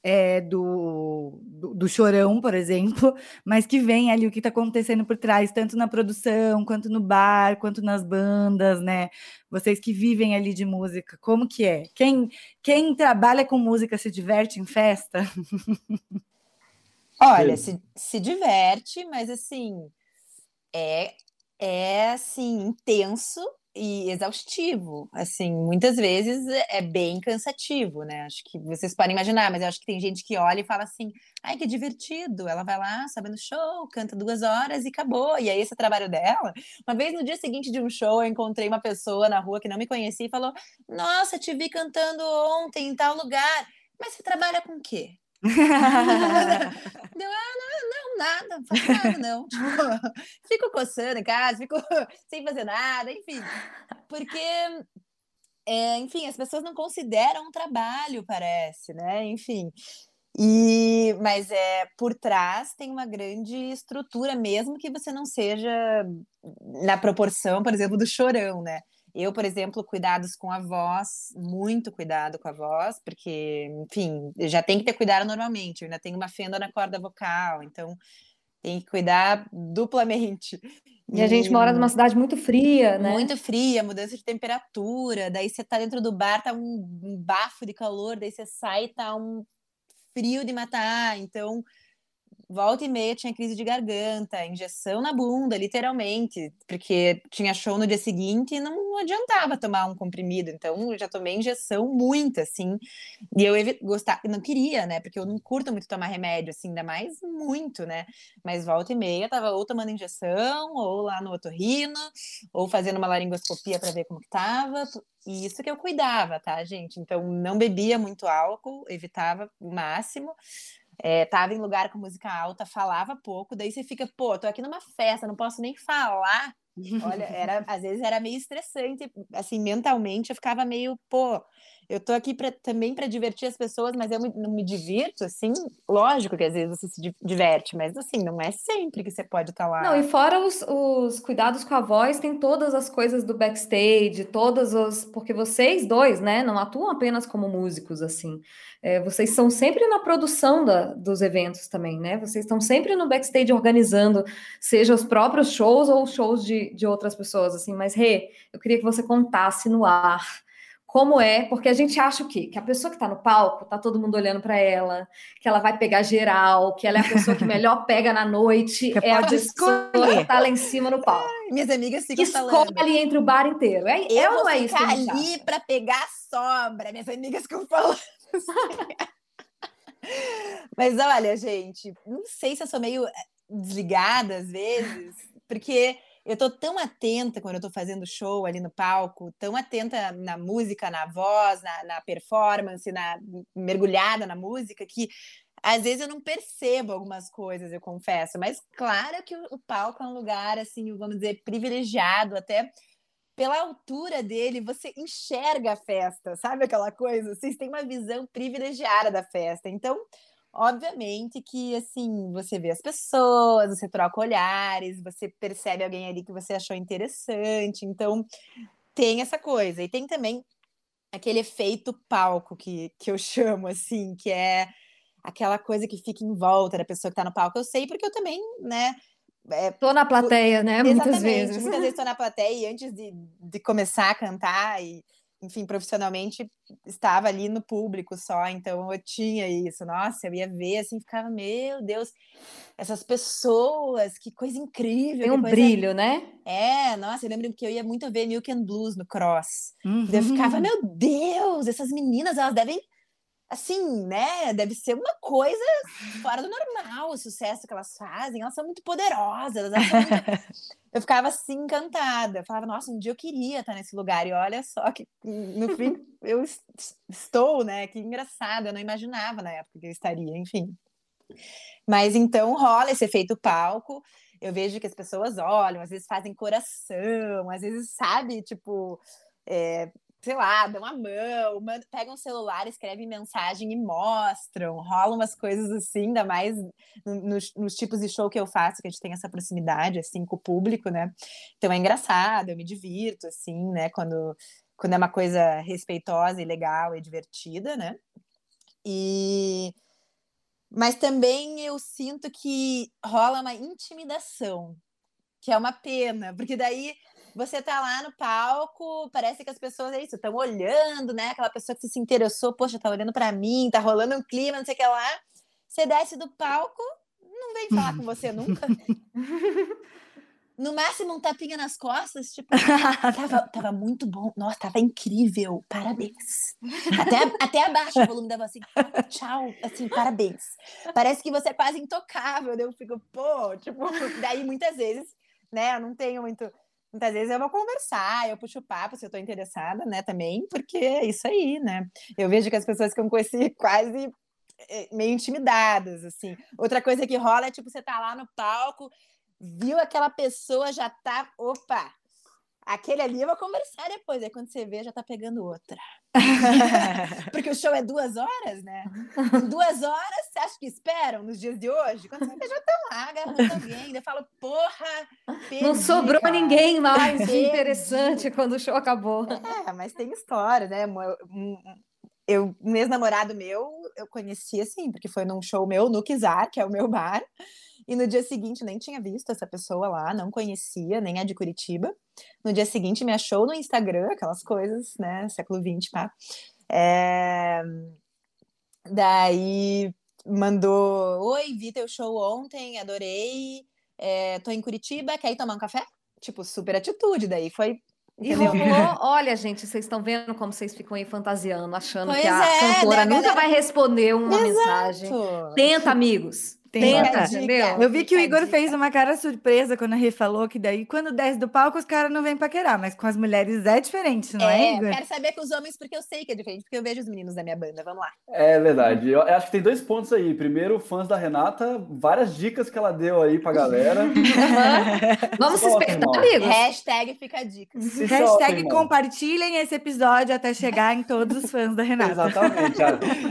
é, do, do, do, chorão, por exemplo, mas que vem ali o que está acontecendo por trás, tanto na produção, quanto no bar, quanto nas bandas, né? Vocês que vivem ali de música, como que é? Quem, quem trabalha com música se diverte em festa? Olha, se, se diverte, mas assim, é, é assim, intenso e exaustivo, assim, muitas vezes é bem cansativo, né? Acho que vocês podem imaginar, mas eu acho que tem gente que olha e fala assim, ai, que divertido, ela vai lá, sobe no show, canta duas horas e acabou, e aí esse é o trabalho dela. Uma vez no dia seguinte de um show, eu encontrei uma pessoa na rua que não me conhecia e falou, nossa, te vi cantando ontem em tal lugar, mas você trabalha com o quê? Ah, não, não, nada, não faço nada, não. Tipo, fico coçando em casa, fico sem fazer nada, enfim. Porque, é, enfim, as pessoas não consideram um trabalho, parece, né? Enfim. E, mas é por trás tem uma grande estrutura, mesmo que você não seja na proporção, por exemplo, do chorão, né? Eu, por exemplo, cuidados com a voz, muito cuidado com a voz, porque, enfim, já tem que ter cuidado normalmente. Eu ainda tenho uma fenda na corda vocal, então tem que cuidar duplamente. E, a gente mora numa cidade muito fria, né? Muito fria, mudança de temperatura. Daí você tá dentro do bar, tá um bafo de calor, daí você sai, tá um frio de matar. Então, volta e meia tinha crise de garganta, injeção na bunda, literalmente, porque tinha show no dia seguinte e não adiantava tomar um comprimido, então eu já tomei injeção muito, assim, e eu gostar, não queria, né, porque eu não curto muito tomar remédio, assim, ainda mais muito, né, mas volta e meia tava ou tomando injeção, ou lá no otorrino, ou fazendo uma laringoscopia para ver como que tava, e isso que eu cuidava, tá, gente? Então, não bebia muito álcool, evitava o máximo, é, tava em lugar com música alta, falava pouco, daí você fica, pô, tô aqui numa festa, não posso nem falar. Olha, era, às vezes era meio estressante, assim, mentalmente eu ficava meio, pô, eu tô aqui pra, também para divertir as pessoas, mas eu me, não me divirto, assim, lógico que às vezes você se diverte, mas assim, não é sempre que você pode estar tá lá. Não, e fora os, os cuidados com a voz, tem todas as coisas do backstage, todas as. Porque vocês dois, né, não atuam apenas como músicos, assim. É, vocês são sempre na produção da, dos eventos também, né? Vocês estão sempre no backstage organizando, seja os próprios shows ou shows de, de outras pessoas, assim. Mas, Rê, eu queria que você contasse no ar como é, porque a gente acha o quê? Que a pessoa que está no palco, tá todo mundo olhando para ela, que ela vai pegar geral, que ela é a pessoa que melhor pega na noite, que é a pessoa escolher. que tá lá em cima no palco. Ai, minhas amigas ficam que falando. escolhe entre o bar inteiro. É, eu é não é isso? ali para pegar sobra, minhas amigas ficam falando. Mas olha, gente, não sei se eu sou meio desligada às vezes, porque eu tô tão atenta quando eu tô fazendo show ali no palco, tão atenta na música, na voz, na, na performance, na mergulhada na música, que às vezes eu não percebo algumas coisas, eu confesso. Mas claro que o, o palco é um lugar, assim, vamos dizer, privilegiado, até pela altura dele, você enxerga a festa, sabe aquela coisa? Vocês têm uma visão privilegiada da festa. Então, Obviamente que, assim, você vê as pessoas, você troca olhares, você percebe alguém ali que você achou interessante. Então, tem essa coisa. E tem também aquele efeito palco que, que eu chamo, assim, que é aquela coisa que fica em volta da pessoa que está no palco. Eu sei porque eu também, né? É, tô na plateia, né? Muitas vezes. Muitas vezes tô na plateia e antes de, de começar a cantar e enfim, profissionalmente estava ali no público só, então eu tinha isso. Nossa, eu ia ver assim, ficava, meu Deus, essas pessoas, que coisa incrível. Tem um brilho, né? É, nossa, eu lembro que eu ia muito ver Milk and Blues no Cross. Uhum. Eu ficava, meu Deus, essas meninas, elas devem assim, né? Deve ser uma coisa fora do normal o sucesso que elas fazem. Elas são muito poderosas. Muito... eu ficava assim encantada. Eu falava, nossa, um dia eu queria estar nesse lugar. E olha só que no fim eu estou, né? Que engraçado. Eu não imaginava na época que eu estaria, enfim. Mas então rola esse efeito palco. Eu vejo que as pessoas olham, às vezes fazem coração, às vezes, sabe, tipo, é, sei lá, dão a mão, mandam, pegam o celular, escrevem mensagem e mostram, rolam umas coisas assim, ainda mais nos, nos, tipos de show que eu faço, que a gente tem essa proximidade, assim, com o público, né? Então é engraçado, eu me divirto, assim, né? Quando, quando é uma coisa respeitosa e legal e divertida, né? E... Mas também eu sinto que rola uma intimidação, que é uma pena, porque daí você tá lá no palco, parece que as pessoas é isso, estão olhando, né? Aquela pessoa que se interessou, poxa, tá olhando para mim, tá rolando um clima, não sei o que lá. Você desce do palco, não vem falar com você nunca. No máximo um tapinha nas costas, tipo, tava, tava muito bom, nossa, tava incrível, parabéns. Até, até abaixa o volume da voz assim, tchau, assim, parabéns. Parece que você é quase intocável, eu fico, pô, tipo, daí muitas vezes, né, eu não tenho muito Muitas vezes eu vou conversar, eu puxo papo se eu estou interessada, né, também, porque é isso aí, né? Eu vejo que as pessoas ficam com esse quase eh, meio intimidadas, assim. Outra coisa que rola é, tipo, você tá lá no palco, viu aquela pessoa, já tá, opa, Aquele ali eu vou conversar depois. Aí quando você vê, já tá pegando outra. Porque o show é duas horas, né? duas horas, você acha que esperam nos dias de hoje? Quando você vê, já estão lá agarrando alguém. Eu falo, porra, perdi, Não sobrou cara. ninguém mais interessante quando o show acabou. É, mas tem história, né? Eu, um ex-namorado meu, eu conheci assim, porque foi num show meu no Kizar, que é o meu bar. E no dia seguinte nem tinha visto essa pessoa lá, não conhecia, nem é de Curitiba. No dia seguinte me achou no Instagram, aquelas coisas, né? Século XX, pá. É... Daí mandou: Oi, vi teu show ontem, adorei. É, tô em Curitiba, quer ir tomar um café? Tipo, super atitude. Daí foi e rolou, olha, gente, vocês estão vendo como vocês ficam aí fantasiando, achando pois que a é, cantora né, nunca galera... vai responder uma Exato. mensagem. Tenta, amigos. Tenta, entendeu? Eu vi que o Igor fez uma cara surpresa quando a Rê falou que daí, quando desce do palco, os caras não vêm paquerar, mas com as mulheres é diferente, não é, é Igor? quero saber com os homens, porque eu sei que é diferente, porque eu vejo os meninos da minha banda. Vamos lá. É verdade. Eu acho que tem dois pontos aí. Primeiro, fãs da Renata, várias dicas que ela deu aí pra galera. Vamos se espelhar, amigos. Hashtag fica a dica. Se Hashtag compartilhem esse episódio até chegar em todos os fãs da Renata. Exatamente.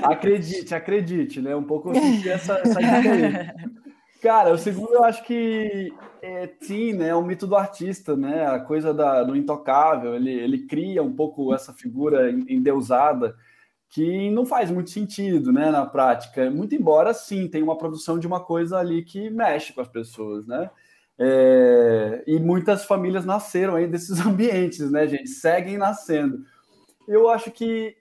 Acredite, acredite, né? Um pouco eu senti essa, essa dica aí. Cara, o segundo eu acho que é, sim, né, é o mito do artista, né, a coisa da, do intocável, ele, ele cria um pouco essa figura endeusada que não faz muito sentido, né, na prática, muito embora sim, tem uma produção de uma coisa ali que mexe com as pessoas, né, é, e muitas famílias nasceram aí desses ambientes, né, gente, seguem nascendo. Eu acho que,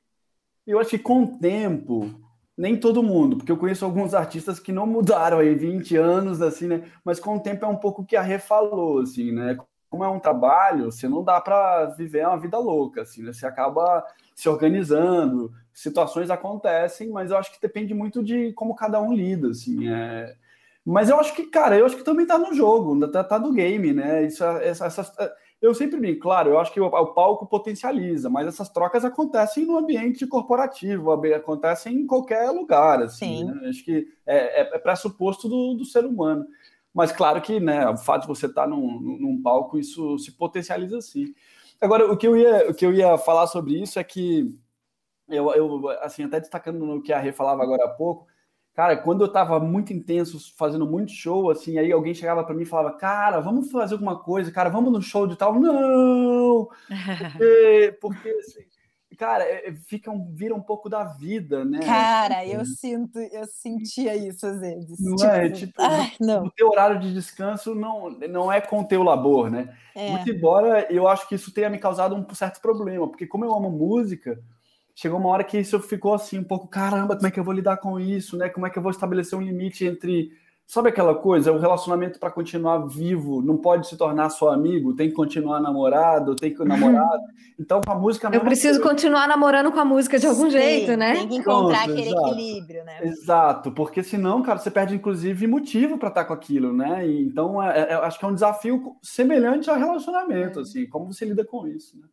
eu acho que com o tempo, nem todo mundo, porque eu conheço alguns artistas que não mudaram aí 20 anos, assim, né? Mas com o tempo é um pouco que a Rê falou, assim, né? Como é um trabalho, você não dá para viver uma vida louca, assim, né? Você acaba se organizando, situações acontecem, mas eu acho que depende muito de como cada um lida, assim, é... Mas eu acho que, cara, eu acho que também tá no jogo, tá, tá no game, né? Isso, essa, essas, eu sempre bem, claro, eu acho que o, o, palco potencializa, mas essas trocas acontecem no ambiente corporativo, acontecem em qualquer lugar, assim, né? Acho que é, é, é pressuposto do, do, ser humano. Mas claro que, né, o fato de você estar num, num palco, isso se potencializa sim. Agora, o que eu ia, o que eu ia falar sobre isso é que eu, eu assim, até destacando no que a Rê falava agora há pouco, Cara, quando eu tava muito intenso, fazendo muito show, assim, aí alguém chegava para mim e falava, cara, vamos fazer alguma coisa, cara, vamos no show de tal. Não! Porque, porque assim, cara, é, é, fica um, vira um pouco da vida, né? Cara, eu sinto, eu sentia isso às vezes. Não tipo, é? Tipo, ai, não. o teu horário de descanso não, não é com o teu labor, né? É. Muito embora eu acho que isso tenha me causado um certo problema, porque como eu amo música, chegou uma hora que isso ficou assim, um pouco, caramba, como é que eu vou lidar com isso, né? Como é que eu vou estabelecer um limite entre. Sabe aquela coisa? O relacionamento para continuar vivo não pode se tornar só amigo, tem que continuar namorado, tem que namorado. Então, com a música. Eu preciso coisa. continuar namorando com a música de algum Sim, jeito, né? Tem que encontrar Pronto, aquele exato. equilíbrio, né? Exato, porque senão, cara, você perde inclusive motivo para estar com aquilo, né? E, então, é, é, acho que é um desafio semelhante ao relacionamento, assim, como você lida com isso, né?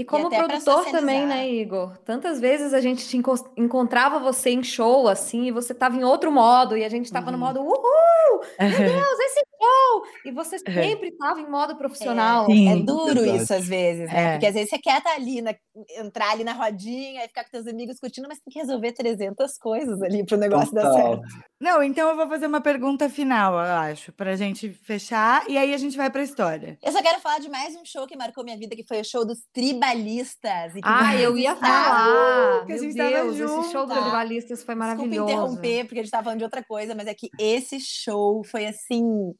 E como e produtor também, né, Igor? Tantas vezes a gente te encontrava você em show, assim, e você estava em outro modo, e a gente estava uhum. no modo uhul! Meu Deus, esse show! E você sempre estava em modo profissional. É, é duro isso às vezes, né? É. Porque às vezes você quer estar tá ali, na, entrar ali na rodinha e ficar com teus amigos curtindo, mas tem que resolver 300 coisas ali para o negócio Total. dar certo. Não, então eu vou fazer uma pergunta final, eu acho, para a gente fechar, e aí a gente vai para a história. Eu só quero falar de mais um show que marcou minha vida, que foi o show dos tribalistas. ah, eu ia falar! Que a gente Deus, junto, esse show dos tribalistas foi maravilhoso. Desculpa interromper, porque a gente estava falando de outra coisa, mas é que esse show foi assim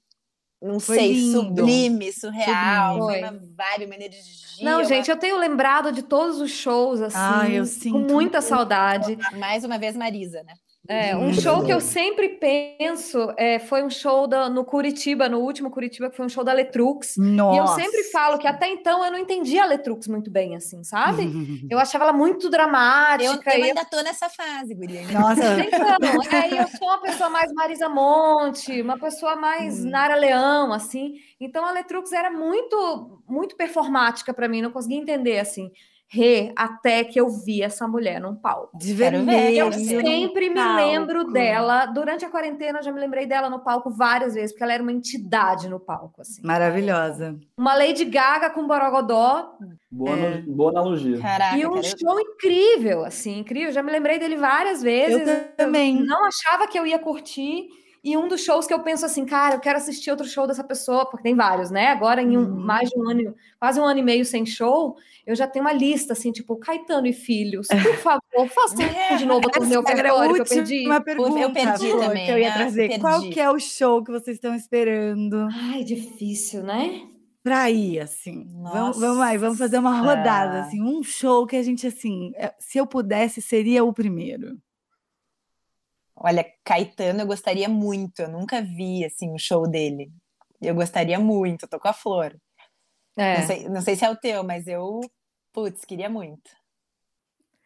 não foi sei, lindo. sublime, surreal, sublime. foi uma vibe, uma energia. Não, uma... gente, eu tenho lembrado de todos os shows, assim, ah, eu sinto com muita saudade. Mais uma vez, Marisa, né? É, um show que eu sempre penso é, foi um show da, no Curitiba, no último Curitiba, que foi um show da Letrux. Nossa. E eu sempre falo que até então eu não entendia a Letrux muito bem, assim, sabe? eu achava ela muito dramática. Eu, eu ainda tô nessa fase, Guria. Nossa. Então, aí eu sou uma pessoa mais Marisa Monte, uma pessoa mais hum. Nara Leão, assim. Então a Letrux era muito, muito performática para mim, não conseguia entender, assim. Rê, até que eu vi essa mulher num palco. De vermelho. Eu sempre me palco. lembro dela. Durante a quarentena, eu já me lembrei dela no palco várias vezes, porque ela era uma entidade no palco. Assim. Maravilhosa. Uma Lady Gaga com Borogodó. Boa, é... boa analogia. Caraca, e um cara, show eu... incrível, assim, incrível. Já me lembrei dele várias vezes. Eu também. Eu não achava que eu ia curtir. E um dos shows que eu penso assim, cara, eu quero assistir outro show dessa pessoa, porque tem vários, né? Agora, em um, uhum. mais de um ano, quase um ano e meio sem show, eu já tenho uma lista, assim, tipo, Caetano e Filhos, por favor, faça é, de novo o meu repertório que eu perdi. Uma pergunta, eu perdi também. Que eu ia trazer. Qual que é o show que vocês estão esperando? Ai, difícil, né? Pra ir, assim. Vamos, vamos aí, vamos fazer uma rodada, assim. Um show que a gente, assim, é, se eu pudesse, seria o primeiro. Olha, Caetano eu gostaria muito, eu nunca vi assim o show dele. Eu gostaria muito, tô com a flor. É. Não, sei, não sei se é o teu, mas eu, putz, queria muito.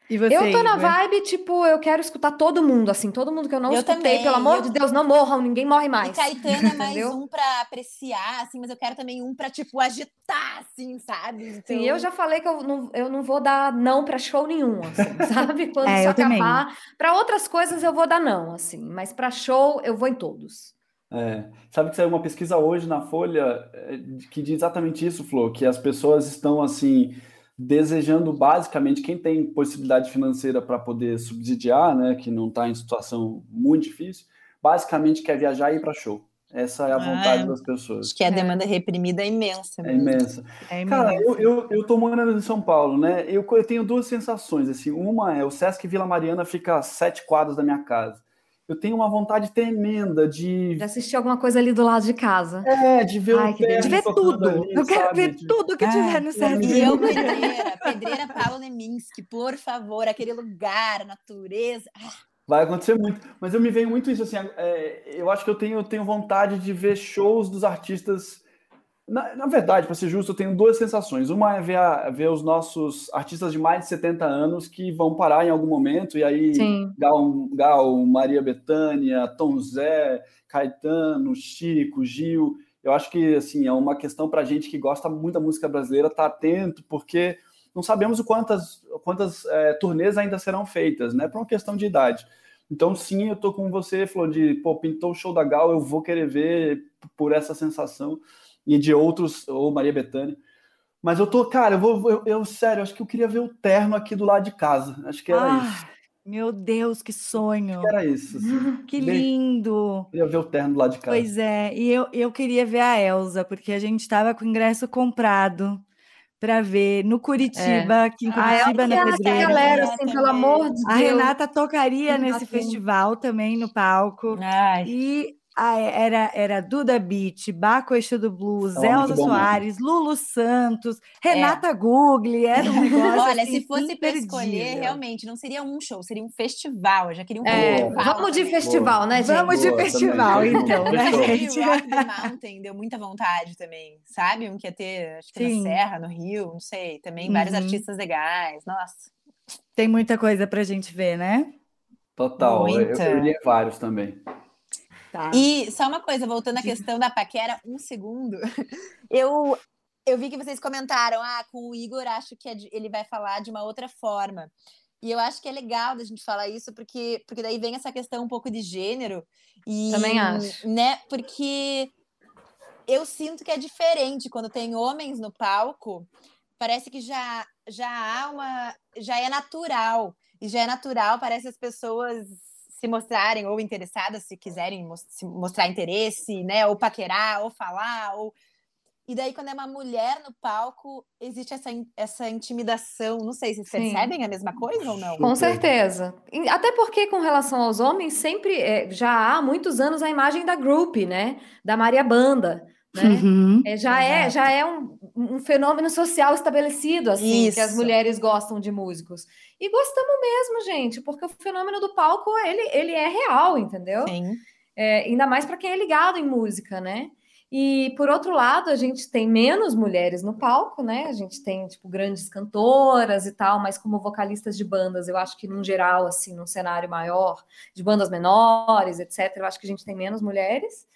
E você, eu tô na vibe, tipo, eu quero escutar todo mundo, assim, todo mundo que eu não eu escutei, também. pelo amor eu... de Deus, não morram, ninguém morre mais. E Caetano é mais um pra apreciar, assim, mas eu quero também um pra, tipo, agitar, assim, sabe? Então... Sim, eu já falei que eu não, eu não vou dar não pra show nenhum, assim, sabe? Quando é, isso acabar. Também. Pra outras coisas eu vou dar não, assim, mas pra show eu vou em todos. É. Sabe que saiu uma pesquisa hoje na Folha é, que diz exatamente isso, Flor, que as pessoas estão, assim desejando basicamente quem tem possibilidade financeira para poder subsidiar, né, que não está em situação muito difícil, basicamente quer viajar e ir para show. Essa é a vontade ah, das pessoas. Acho que a demanda reprimida é imensa. É imensa. É imensa. Cara, eu, eu, eu tô morando em São Paulo, né? Eu, eu tenho duas sensações. Assim, uma é o Sesc Vila Mariana fica a sete quadros da minha casa eu tenho uma vontade tremenda de. De assistir alguma coisa ali do lado de casa. É, de ver Ai, o De ver tudo. Ali, eu quero sabe? ver tudo que tiver no Sesc. E eu, Pedreira, Pedreira Paulo Leminski, por favor, aquele lugar, natureza. Ah. Vai acontecer muito. Mas eu me vejo muito isso, assim, é, eu acho que eu tenho, eu tenho vontade de ver shows dos artistas na, na verdade, para ser justo, eu tenho duas sensações. Uma é ver, a, ver, os nossos artistas de mais de 70 anos que vão parar em algum momento, e aí Gal, Gal, Maria Bethânia, Tom Zé, Caetano, Chico, Gil. Eu acho que assim, é uma questão para a gente que gosta muito da música brasileira estar tá atento, porque não sabemos o quantas, quantas é, turnês ainda serão feitas, né? Por uma questão de idade. Então, sim, eu tô com você, falou de, pô, pintou o show da Gal, eu vou querer ver por essa sensação e de outros, ou Maria Bethânia. Mas eu tô, cara, eu vou, eu, eu, sério, acho que eu queria ver o terno aqui do lado de casa. Acho que era ah, isso. Meu Deus, que sonho! Que era isso. Assim. Que lindo! Eu queria ver o terno do lado de casa. Pois é, e eu, eu queria ver a Elsa, porque a gente estava com o ingresso comprado para ver no Curitiba, é. aqui em Curitiba, na Pedreira. galera, assim, pelo amor de Deus. A Renata tocaria nesse festival também no palco. Ai. E ah, é, era, era Duda Beat, Baco Eixo do Blues, oh, Elza Soares, Lulu Santos, Renata é. Gugli, era um negócio Olha, assim, se fosse para escolher, realmente, não seria um show, seria um festival, eu já queria um é, festival. Vamos de festival, Boa. né, gente? Vamos de festival, também. então, né, gente? Rock the Mountain deu muita vontade também, sabe? Um que ia ter, acho que Sim. na Serra, no Rio, não sei, também uhum. vários artistas legais, nossa. Tem muita coisa pra gente ver, né? Total, muita. eu, eu li vários também. Tá. E só uma coisa, voltando à questão da paquera, um segundo. Eu eu vi que vocês comentaram, ah, com o Igor acho que é ele vai falar de uma outra forma. E eu acho que é legal da gente falar isso, porque, porque daí vem essa questão um pouco de gênero. E, Também acho. Né, porque eu sinto que é diferente quando tem homens no palco, parece que já, já há uma. já é natural. E já é natural, parece as pessoas se mostrarem ou interessadas, se quiserem se mostrar interesse, né? Ou paquerar, ou falar, ou e daí, quando é uma mulher no palco, existe essa, essa intimidação. Não sei, vocês Sim. percebem a mesma coisa ou não? Com certeza. Até porque, com relação aos homens, sempre é, já há muitos anos a imagem da group, né? Da Maria Banda. Né? Uhum, é, já, é, já é um, um, fenômeno social estabelecido, assim, Isso. que as mulheres gostam de músicos. E gostamos mesmo, gente, porque o fenômeno do palco, ele, ele é real, entendeu? Sim. É, ainda mais para quem é ligado em música, né? E por outro lado, a gente tem menos mulheres no palco, né? A gente tem tipo grandes cantoras e tal, mas como vocalistas de bandas, eu acho que num geral, assim, num cenário maior, de bandas menores, etc, eu acho que a gente tem menos mulheres.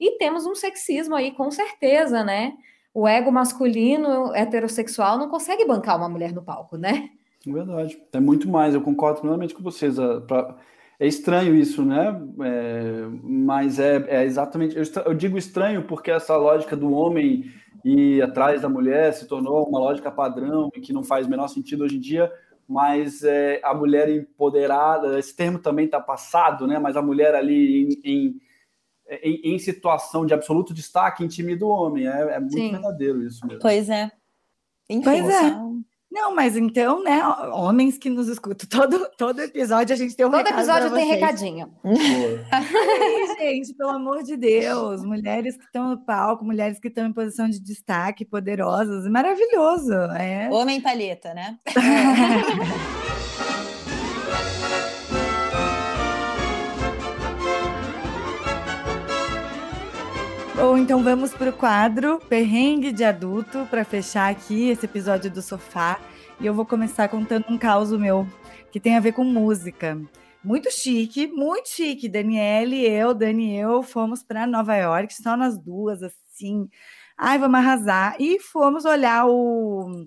E temos um sexismo aí, com certeza, né? O ego masculino heterossexual não consegue bancar uma mulher no palco, né? Verdade. É muito mais, eu concordo plenamente com vocês. Pra é estranho isso, né? É, mas é, é exatamente. Eu, eu, digo estranho porque essa lógica do homem ir atrás da mulher se tornou uma lógica padrão e que não faz o menor sentido hoje em dia. Mas é, a mulher empoderada, esse termo também está passado, né? Mas a mulher ali em, em, em, em, situação de absoluto destaque intimida o homem. É, é muito Sim. verdadeiro isso mesmo. Pois é. Enfim, pois é. Não, mas então, né, homens que nos escutam, todo, todo episódio a gente tem um Todo episódio tem recadinho. Aí, gente, pelo amor de Deus, mulheres que estão no palco, mulheres que estão em posição de destaque, poderosas, maravilhoso. É. Homem palheta, né? Ou então vamos para o quadro Perrengue de Adulto para fechar aqui esse episódio do sofá. E eu vou começar contando um caos meu que tem a ver com música. Muito chique, muito chique. Daniela e eu, Daniel, fomos para Nova York, só nós duas, assim. Ai, vamos arrasar. E fomos olhar o,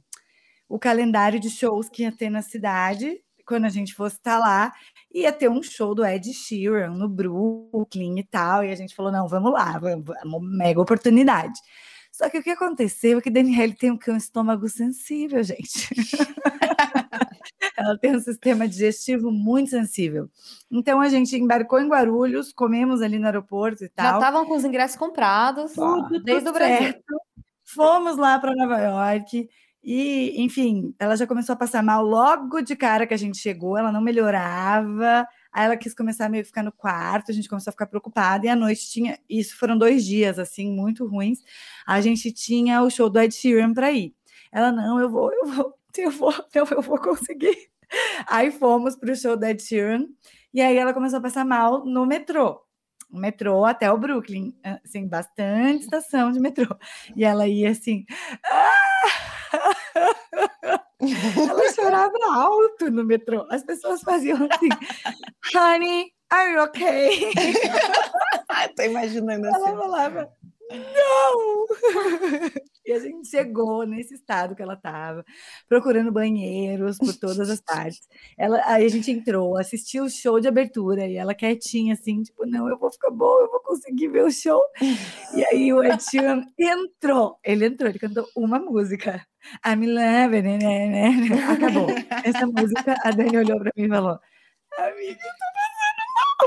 o calendário de shows que ia ter na cidade quando a gente fosse estar tá lá, ia ter um show do Ed Sheeran no Brooklyn e tal. E a gente falou: não, vamos lá, vamos, uma mega oportunidade. Só que o que aconteceu é que Danielle tem um estômago sensível, gente. Ela tem um sistema digestivo muito sensível. Então a gente embarcou em Guarulhos, comemos ali no aeroporto e tal. Já estavam com os ingressos comprados tudo, desde o Brasil. Fomos lá para Nova York. E, enfim, ela já começou a passar mal logo de cara que a gente chegou, ela não melhorava. Aí ela quis começar a meio que ficar no quarto, a gente começou a ficar preocupada, e à noite tinha. Isso foram dois dias, assim, muito ruins. A gente tinha o show do Ed Sheeran para ir. Ela, não, eu vou, eu vou, eu vou, eu, vou conseguir. Aí fomos para o show do Ed Sheeran, e aí ela começou a passar mal no metrô. O metrô até o Brooklyn, assim, bastante estação de metrô. E ela ia assim. Ah! Ela chorava alto no metrô. As pessoas faziam assim: Honey, are you okay? Tô imaginando assim. Ela falava: Não! E a gente chegou nesse estado que ela estava, procurando banheiros por todas as partes. Ela, aí a gente entrou, assistiu o show de abertura e ela quietinha, assim, tipo, não, eu vou ficar bom, eu vou conseguir ver o show. E aí o Ed Sheeran entrou, ele entrou, ele cantou uma música. I'm loving it, né, né, né. Acabou. Essa música, a Dani olhou para mim e falou: Amiga, eu tô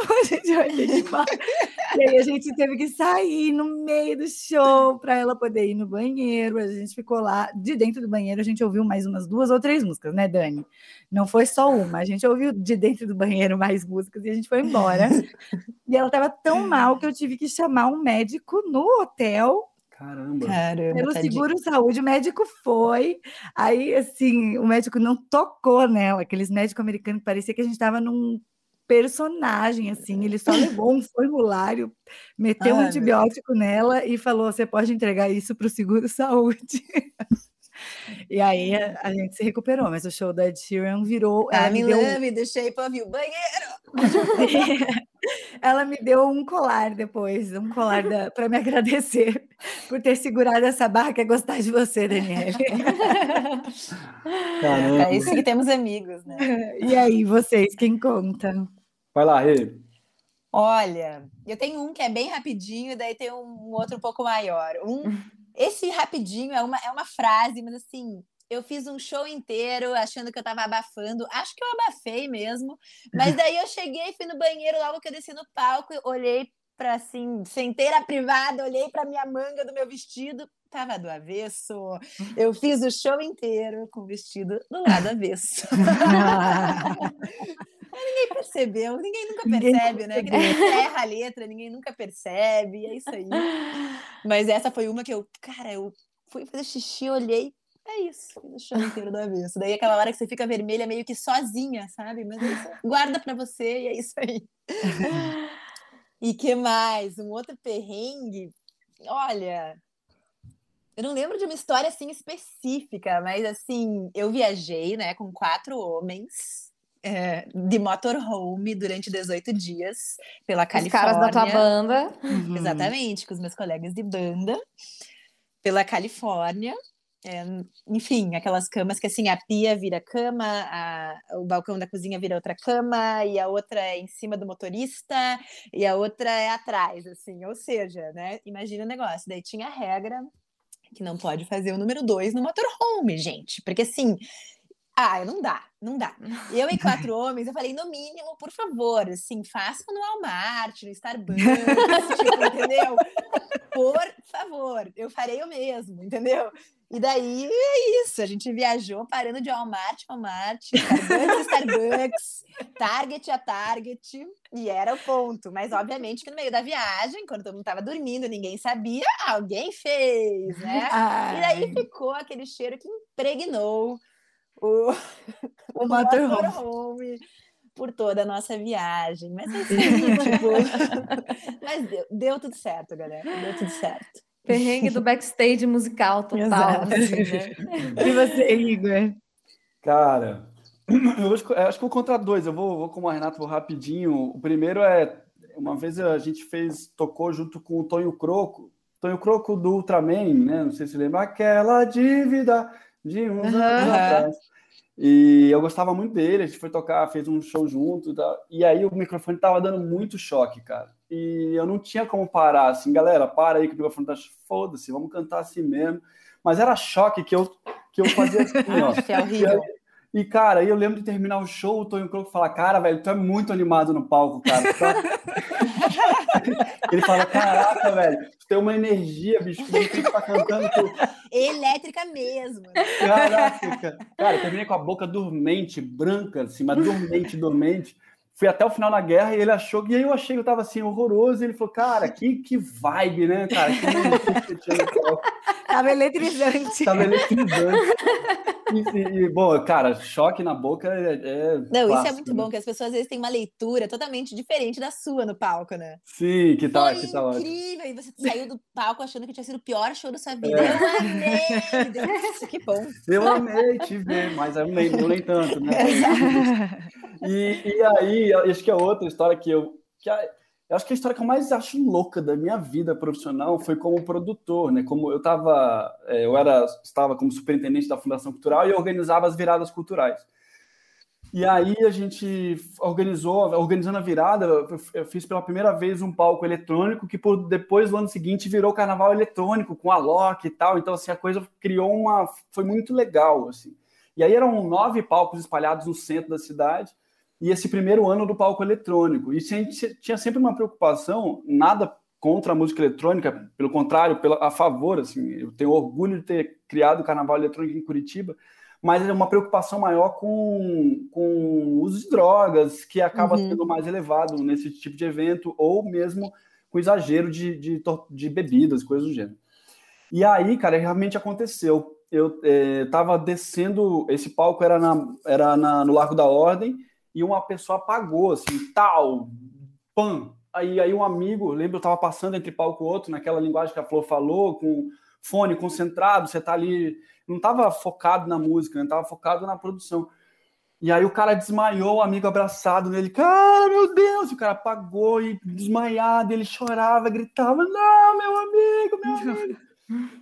a gente vai ter que. E aí a gente teve que sair no meio do show para ela poder ir no banheiro. A gente ficou lá, de dentro do banheiro, a gente ouviu mais umas duas ou três músicas, né, Dani? Não foi só uma, a gente ouviu de dentro do banheiro mais músicas e a gente foi embora. e ela estava tão mal que eu tive que chamar um médico no hotel Caramba. Caramba. Pelo seguro saúde, o médico foi. Aí, assim, o médico não tocou nela. Aqueles médicos americanos que parecia que a gente estava num personagem, assim, ele só levou um formulário, meteu um antibiótico nela e falou: você pode entregar isso para o seguro saúde. e aí a, a, gente se recuperou, mas o show da Ed Sheeran virou. Ela me deu... love the shape of you, banheiro! ela me deu um colar depois, um colar para me agradecer por ter segurado essa barra que é gostar de você, Daniela. É isso que temos amigos, né? E aí, vocês, quem conta? Vai lá, Rê. Olha, eu tenho um que é bem rapidinho, e daí tem um outro um pouco maior. Um, esse rapidinho é uma, é uma frase, mas assim, eu fiz um show inteiro achando que eu tava abafando. Acho que eu abafei mesmo. Mas daí eu cheguei, fui no banheiro logo que eu desci no palco, olhei para assim, sentei na privada, olhei para minha manga do meu vestido, tava do avesso. Eu fiz o show inteiro com o vestido do lado avesso. ninguém percebeu, ninguém nunca percebe, né? Que erra a letra, ninguém nunca percebe, é isso aí. Mas essa foi uma que eu, cara, eu fui fazer xixi, olhei, é isso, fiz o show inteiro do avesso. Daí aquela hora que você fica vermelha meio que sozinha, sabe? Mas guarda para você e é isso aí. e que mais? Um outro perrengue? Olha, eu não lembro de uma história assim específica, mas assim, eu viajei, né, com quatro homens é, de motorhome durante 18 dias pela Califórnia. Os caras da tua banda. Uhum. Exatamente, com os meus colegas de banda. Pela Califórnia. É, enfim, aquelas camas que assim, a pia vira cama, a, o balcão da cozinha vira outra cama, e a outra é em cima do motorista, e a outra é atrás, assim, ou seja, né? Imagina o negócio. Daí tinha a regra que não pode fazer o número dois no motorhome, gente, porque assim, ah, não dá, não dá. Eu e quatro homens, eu falei, no mínimo, por favor, assim, façam no Walmart, no Starbucks, tipo, entendeu? Por favor, eu farei o mesmo, entendeu? E daí é isso, a gente viajou parando de Walmart, Walmart, Starbucks, Starbucks, Target a Target, e era o ponto. Mas obviamente que no meio da viagem, quando todo mundo estava dormindo, ninguém sabia, alguém fez, né? Ai. E daí ficou aquele cheiro que impregnou o, o, motorhome. motorhome por toda a nossa viagem. Mas isso aí, tipo... Mas deu, deu tudo certo, galera. Deu tudo certo. Perrengue do backstage musical total. Assim, né? E você, Igor? Cara, eu acho, eu acho que vou contar dois. Eu vou, vou como a Renata, vou rapidinho. O primeiro é, uma vez a gente fez, tocou junto com o Tonho Croco, Tonho Croco do Ultraman, né? Não sei se lembra, aquela dívida de uns uhum. anos atrás. E eu gostava muito dele, a gente foi tocar, fez um show junto e tal. E aí o microfone tava dando muito choque, cara. E eu não tinha como parar, assim, galera, para aí que o microfone tá foda-se, vamos cantar assim mesmo. Mas era choque que eu, que eu fazia assim, ó. é horrível. E, e, cara, aí eu lembro de terminar o show, o Tonho Croco falar, cara, velho, tu é muito animado no palco, cara. Ele fala, caraca, velho, tu tem uma energia, bicho, que que estar cantando. Tu... Elétrica mesmo. Né? Caraca, cara. cara, eu terminei com a boca dormente, branca, assim, mas dormente, dormente fui até o final da guerra e ele achou, e aí eu achei que eu tava assim, horroroso, e ele falou, cara, que, que vibe, né, cara? Que tava eletrizante. Tava eletrizante. E, e, bom, cara, choque na boca é. é Não, clássico, isso é muito né? bom, que as pessoas às vezes têm uma leitura totalmente diferente da sua no palco, né? Sim, que tal? Foi que tal incrível! E você saiu do palco achando que tinha sido o pior show da sua vida. É. Eu amei! Deus, que bom! Eu amei te ver, mas eu nem, eu nem tanto, né? E, e aí, acho que é outra história que eu. Que a, eu acho que a história que eu mais acho louca da minha vida profissional foi como produtor, né? Como eu estava, é, eu era, estava como superintendente da Fundação Cultural e organizava as viradas culturais. E aí a gente organizou, organizando a virada, eu fiz pela primeira vez um palco eletrônico que por depois no ano seguinte virou carnaval eletrônico com a Loki e tal. Então assim a coisa criou uma, foi muito legal assim. E aí eram nove palcos espalhados no centro da cidade e esse primeiro ano do palco eletrônico. E a gente tinha sempre uma preocupação, nada contra a música eletrônica, pelo contrário, pela, a favor, assim, eu tenho orgulho de ter criado o Carnaval Eletrônico em Curitiba, mas é uma preocupação maior com, com o uso de drogas, que acaba uhum. sendo mais elevado nesse tipo de evento, ou mesmo com exagero de, de, de bebidas, coisas do gênero. E aí, cara, realmente aconteceu. Eu estava é, descendo, esse palco era, na, era na, no Largo da Ordem, e uma pessoa apagou, assim, tal, pan. Aí, aí um amigo, lembro, eu estava passando entre palco e outro, naquela linguagem que a Flor falou, com fone concentrado, você está ali, não estava focado na música, não estava focado na produção. E aí o cara desmaiou, o amigo abraçado nele, cara, meu Deus! O cara apagou e desmaiado, ele chorava, gritava, não, meu amigo, meu amigo!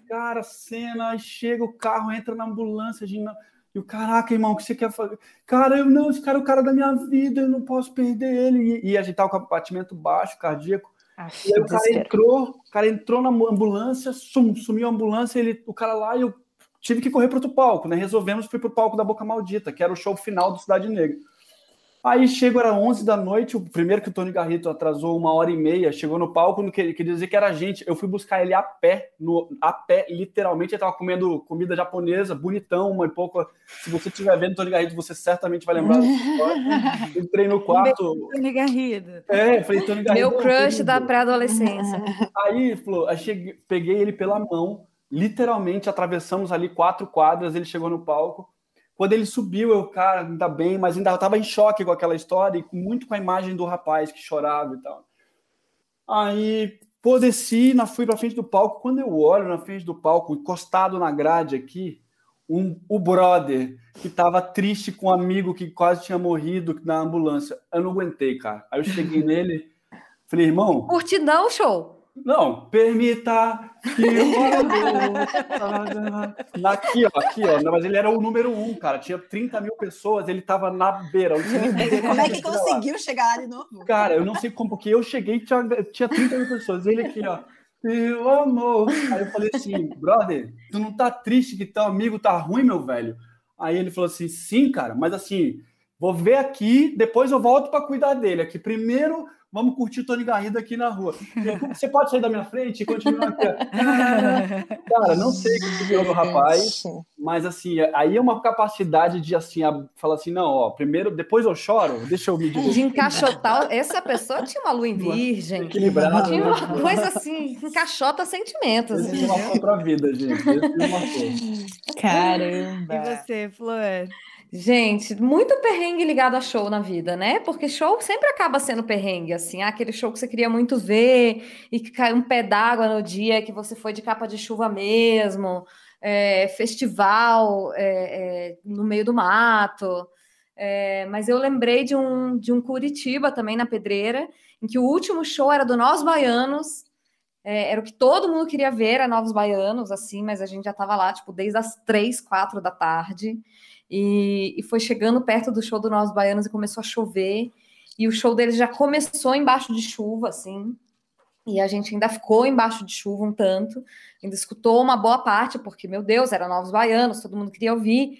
Cara, cena, chega o carro, entra na ambulância, a gente não... E o caraca, irmão, o que você quer fazer? Cara, eu não, esse cara é o cara da minha vida, eu não posso perder ele. E, e a gente tava com o batimento baixo, cardíaco. Acho e aí o cara entrou, o cara entrou na ambulância, sum, sumiu a ambulância, ele, o cara lá, e eu tive que correr para outro palco, né? Resolvemos, fui pro palco da Boca Maldita, que era o show final do Cidade Negra. Aí chegou, era 11 da noite, o primeiro que o Tony Garrito atrasou uma hora e meia, chegou no palco, não queria, queria dizer que era a gente. Eu fui buscar ele a pé, no, a pé, literalmente. Ele estava comendo comida japonesa, bonitão, uma e pouco. Se você estiver vendo Tony Garrito, você certamente vai lembrar. Entrei no quarto. Tony Garrido. É, falei, Tony Garrido. Meu crush da pré-adolescência. Aí, cheguei, peguei ele pela mão, literalmente atravessamos ali quatro quadras, ele chegou no palco. Quando ele subiu, eu, cara, ainda bem, mas ainda estava em choque com aquela história e muito com a imagem do rapaz que chorava e tal. Aí, pô, desci, na, fui para frente do palco. Quando eu olho na frente do palco, encostado na grade aqui, um, o brother que estava triste com um amigo que quase tinha morrido na ambulância. Eu não aguentei, cara. Aí eu cheguei nele, falei, irmão. Curtidão, show. Não, permita que o Aqui, ó, aqui, ó. Não, mas ele era o número um, cara. Tinha 30 mil pessoas, ele tava na beira. Como é que conseguiu chegar lá de novo? Cara, eu não sei como, porque eu cheguei e tinha, tinha 30 mil pessoas. Ele aqui, ó. Meu amor. Aí eu falei assim, brother, tu não tá triste que teu amigo tá ruim, meu velho? Aí ele falou assim, sim, cara, mas assim, vou ver aqui, depois eu volto para cuidar dele. Aqui primeiro vamos curtir Tony Garrido aqui na rua. Você pode sair da minha frente e continuar aqui. Cara, não sei o que virou do rapaz, mas assim, aí é uma capacidade de assim, falar assim, não, ó, primeiro, depois eu choro, deixa eu me divertir. De encaixotar, essa pessoa tinha uma lua em virgem. Equilibrado. Tinha uma né? coisa assim, encaixota sentimentos. Esse uma outra vida, gente. Caramba. E você, Flor? Gente, muito perrengue ligado a show na vida, né? Porque show sempre acaba sendo perrengue, assim, ah, aquele show que você queria muito ver e que caiu um pé d'água no dia que você foi de capa de chuva mesmo, é, festival é, é, no meio do mato. É, mas eu lembrei de um, de um Curitiba também na Pedreira, em que o último show era do Nós Baianos, é, era o que todo mundo queria ver, era Novos Baianos, assim, mas a gente já estava lá, tipo, desde as três, quatro da tarde. E, e foi chegando perto do show do Nós Baianos e começou a chover. E o show deles já começou embaixo de chuva, assim. E a gente ainda ficou embaixo de chuva um tanto, ainda escutou uma boa parte, porque, meu Deus, eram novos baianos, todo mundo queria ouvir.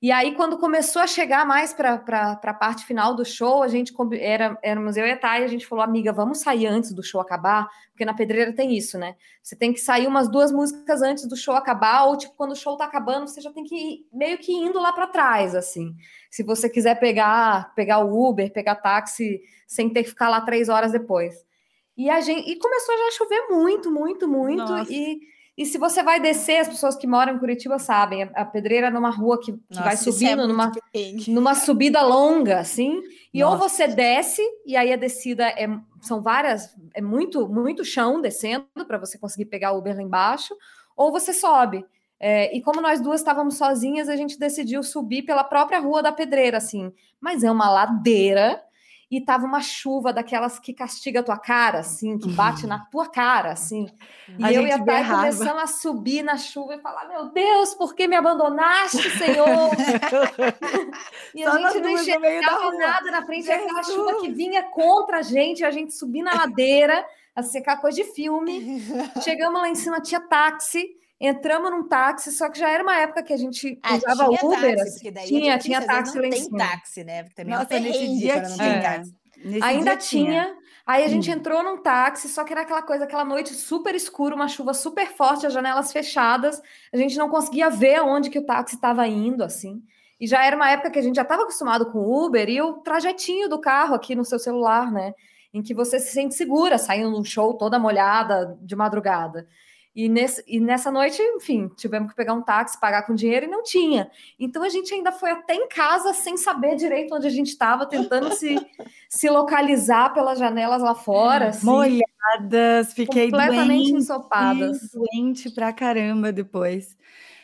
E aí, quando começou a chegar mais para a parte final do show, a gente era, éramos eu e a Thay, a gente falou, amiga, vamos sair antes do show acabar, porque na pedreira tem isso, né? Você tem que sair umas duas músicas antes do show acabar, ou tipo, quando o show tá acabando, você já tem que ir meio que indo lá para trás, assim. Se você quiser pegar, pegar o Uber, pegar táxi, sem ter que ficar lá três horas depois. E a gente e começou a já chover muito, muito, muito, Nossa. e e se você vai descer, as pessoas que moram em Curitiba sabem, a, pedreira é numa rua que, que Nossa, vai é subindo, é numa, numa subida longa, assim. E Nossa. ou você desce, e aí a descida é, são várias, é muito, muito chão descendo para você conseguir pegar o Uber lá embaixo, ou você sobe. É, e como nós duas estávamos sozinhas, a gente decidiu subir pela própria rua da pedreira, assim. Mas é uma ladeira e tava uma chuva daquelas que castiga a tua cara, assim, que bate uhum. na tua cara, assim. E a eu e a Thay começamos a subir na chuva e falar: Meu Deus, por que me abandonaste, Senhor? e a gente não enxergava nada na frente daquela chuva que vinha contra a gente, a gente subir na ladeira, a secar coisa de filme. Chegamos lá em cima, tinha táxi. Entramos num táxi, só que já era uma época que a gente ah, usava Uber. Táxi, assim. tinha, tinha táxi lá em cima. tem táxi, né? Porque também Nossa, nesse dia tinha. Ainda tinha. tinha. Aí a gente hum. entrou num táxi, só que era aquela coisa, aquela noite super escura, uma chuva super forte, as janelas fechadas. A gente não conseguia ver aonde que o táxi estava indo, assim. E já era uma época que a gente já estava acostumado com o Uber e o trajetinho do carro aqui no seu celular, né? Em que você se sente segura saindo num show toda molhada de madrugada. E, nesse, e nessa noite, enfim, tivemos que pegar um táxi, pagar com dinheiro e não tinha. Então a gente ainda foi até em casa sem saber direito onde a gente estava, tentando se, se localizar pelas janelas lá fora. Assim, Molhadas, fiquei completamente doente, ensopadas. Doente pra caramba depois.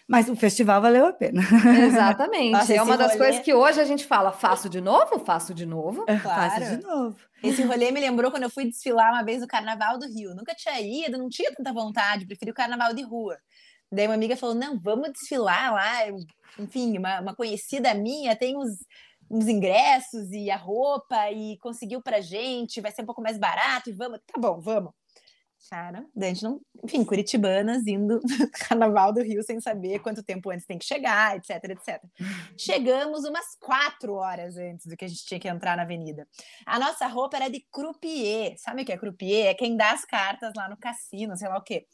Mas o festival valeu a pena. Exatamente. Nossa, é uma das rolê... coisas que hoje a gente fala: faço de novo? Faço de novo? Claro. Faço de novo. Esse rolê me lembrou quando eu fui desfilar uma vez no Carnaval do Rio. Nunca tinha ido, não tinha tanta vontade, preferi o Carnaval de rua. Daí uma amiga falou: não, vamos desfilar lá. Enfim, uma, uma conhecida minha tem uns, uns ingressos e a roupa e conseguiu pra gente, vai ser um pouco mais barato e vamos. Tá bom, vamos. Cara, a gente não. Enfim, curitibanas indo Carnaval do Rio sem saber quanto tempo antes tem que chegar, etc, etc. Chegamos umas quatro horas antes do que a gente tinha que entrar na avenida. A nossa roupa era de croupier. Sabe o que é croupier? É quem dá as cartas lá no cassino, sei lá o quê.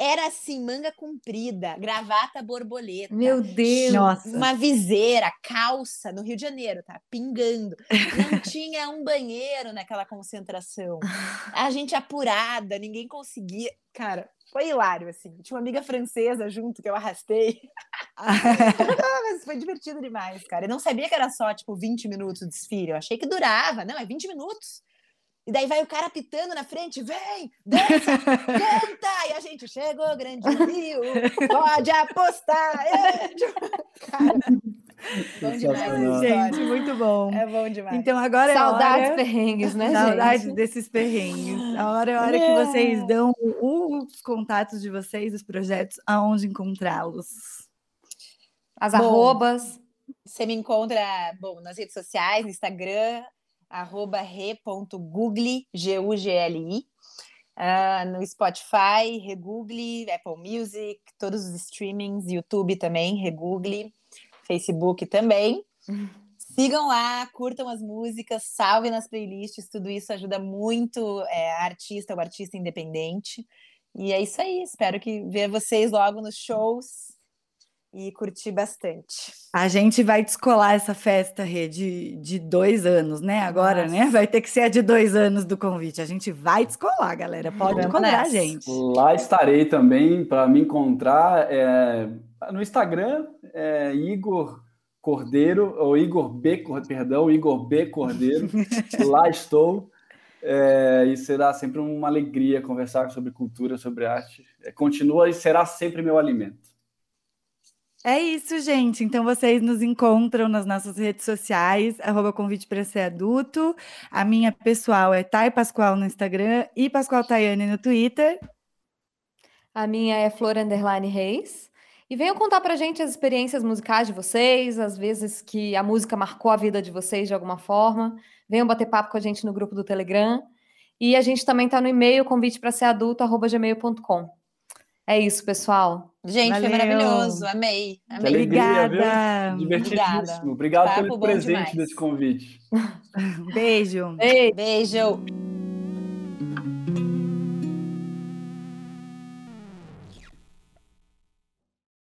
Era assim, manga comprida, gravata borboleta. Meu Deus! Nossa. Uma viseira, calça, no Rio de Janeiro, tá? Pingando. Não tinha um banheiro naquela concentração. A gente apurada, ninguém conseguia. Cara, foi hilário, assim. Tinha uma amiga francesa junto que eu arrastei. ah, mas foi divertido demais, cara. Eu não sabia que era só, tipo, 20 minutos de desfile. Eu achei que durava. Não, é 20 minutos. E daí vai o cara pitando na frente, vem, dança, canta! E a gente chegou, grande Rio, pode apostar! Cara, bom demais, gente, muito bom. É bom demais. Então agora Saudades é hora... perrengues, né, Saudades gente? desses perrengues. A hora é a hora é. que vocês dão os contatos de vocês, os projetos, aonde encontrá-los. As bom, arrobas. Você me encontra, bom, nas redes sociais, no Instagram, arroba re.google, G-U-G-L-I, uh, no Spotify, regoogle, Apple Music, todos os streamings, YouTube também, regoogle, Facebook também. Sigam lá, curtam as músicas, salvem nas playlists, tudo isso ajuda muito é, a artista, o artista independente. E é isso aí, espero que ver vocês logo nos shows e curti bastante. A gente vai descolar essa festa, Rê, de, de dois anos, né? Agora, né? Nossa. né? Vai ter que ser a de dois anos do convite. A gente vai descolar, galera. Pode encontrar a gente. Lá estarei também para me encontrar é, no Instagram, é, Igor Cordeiro, ou Igor B, perdão, Igor B Cordeiro. Lá estou. É, e será sempre uma alegria conversar sobre cultura, sobre arte. É, continua e será sempre meu alimento. É isso, gente. Então vocês nos encontram nas nossas redes sociais, arroba convite para ser adulto. A minha pessoal é Thay Pascoal no Instagram e Pascoal Tayane no Twitter. A minha é Flor Underline Reis. E venham contar pra gente as experiências musicais de vocês, as vezes que a música marcou a vida de vocês de alguma forma. Venham bater papo com a gente no grupo do Telegram. E a gente também está no e-mail convite para ser adulto, arroba gmail.com. É isso, pessoal. Gente, Valeu. foi maravilhoso. Amei. Amei. Obrigada. Divertidíssimo. Obrigado Papo pelo presente demais. desse convite. Beijo. Beijo. Beijo.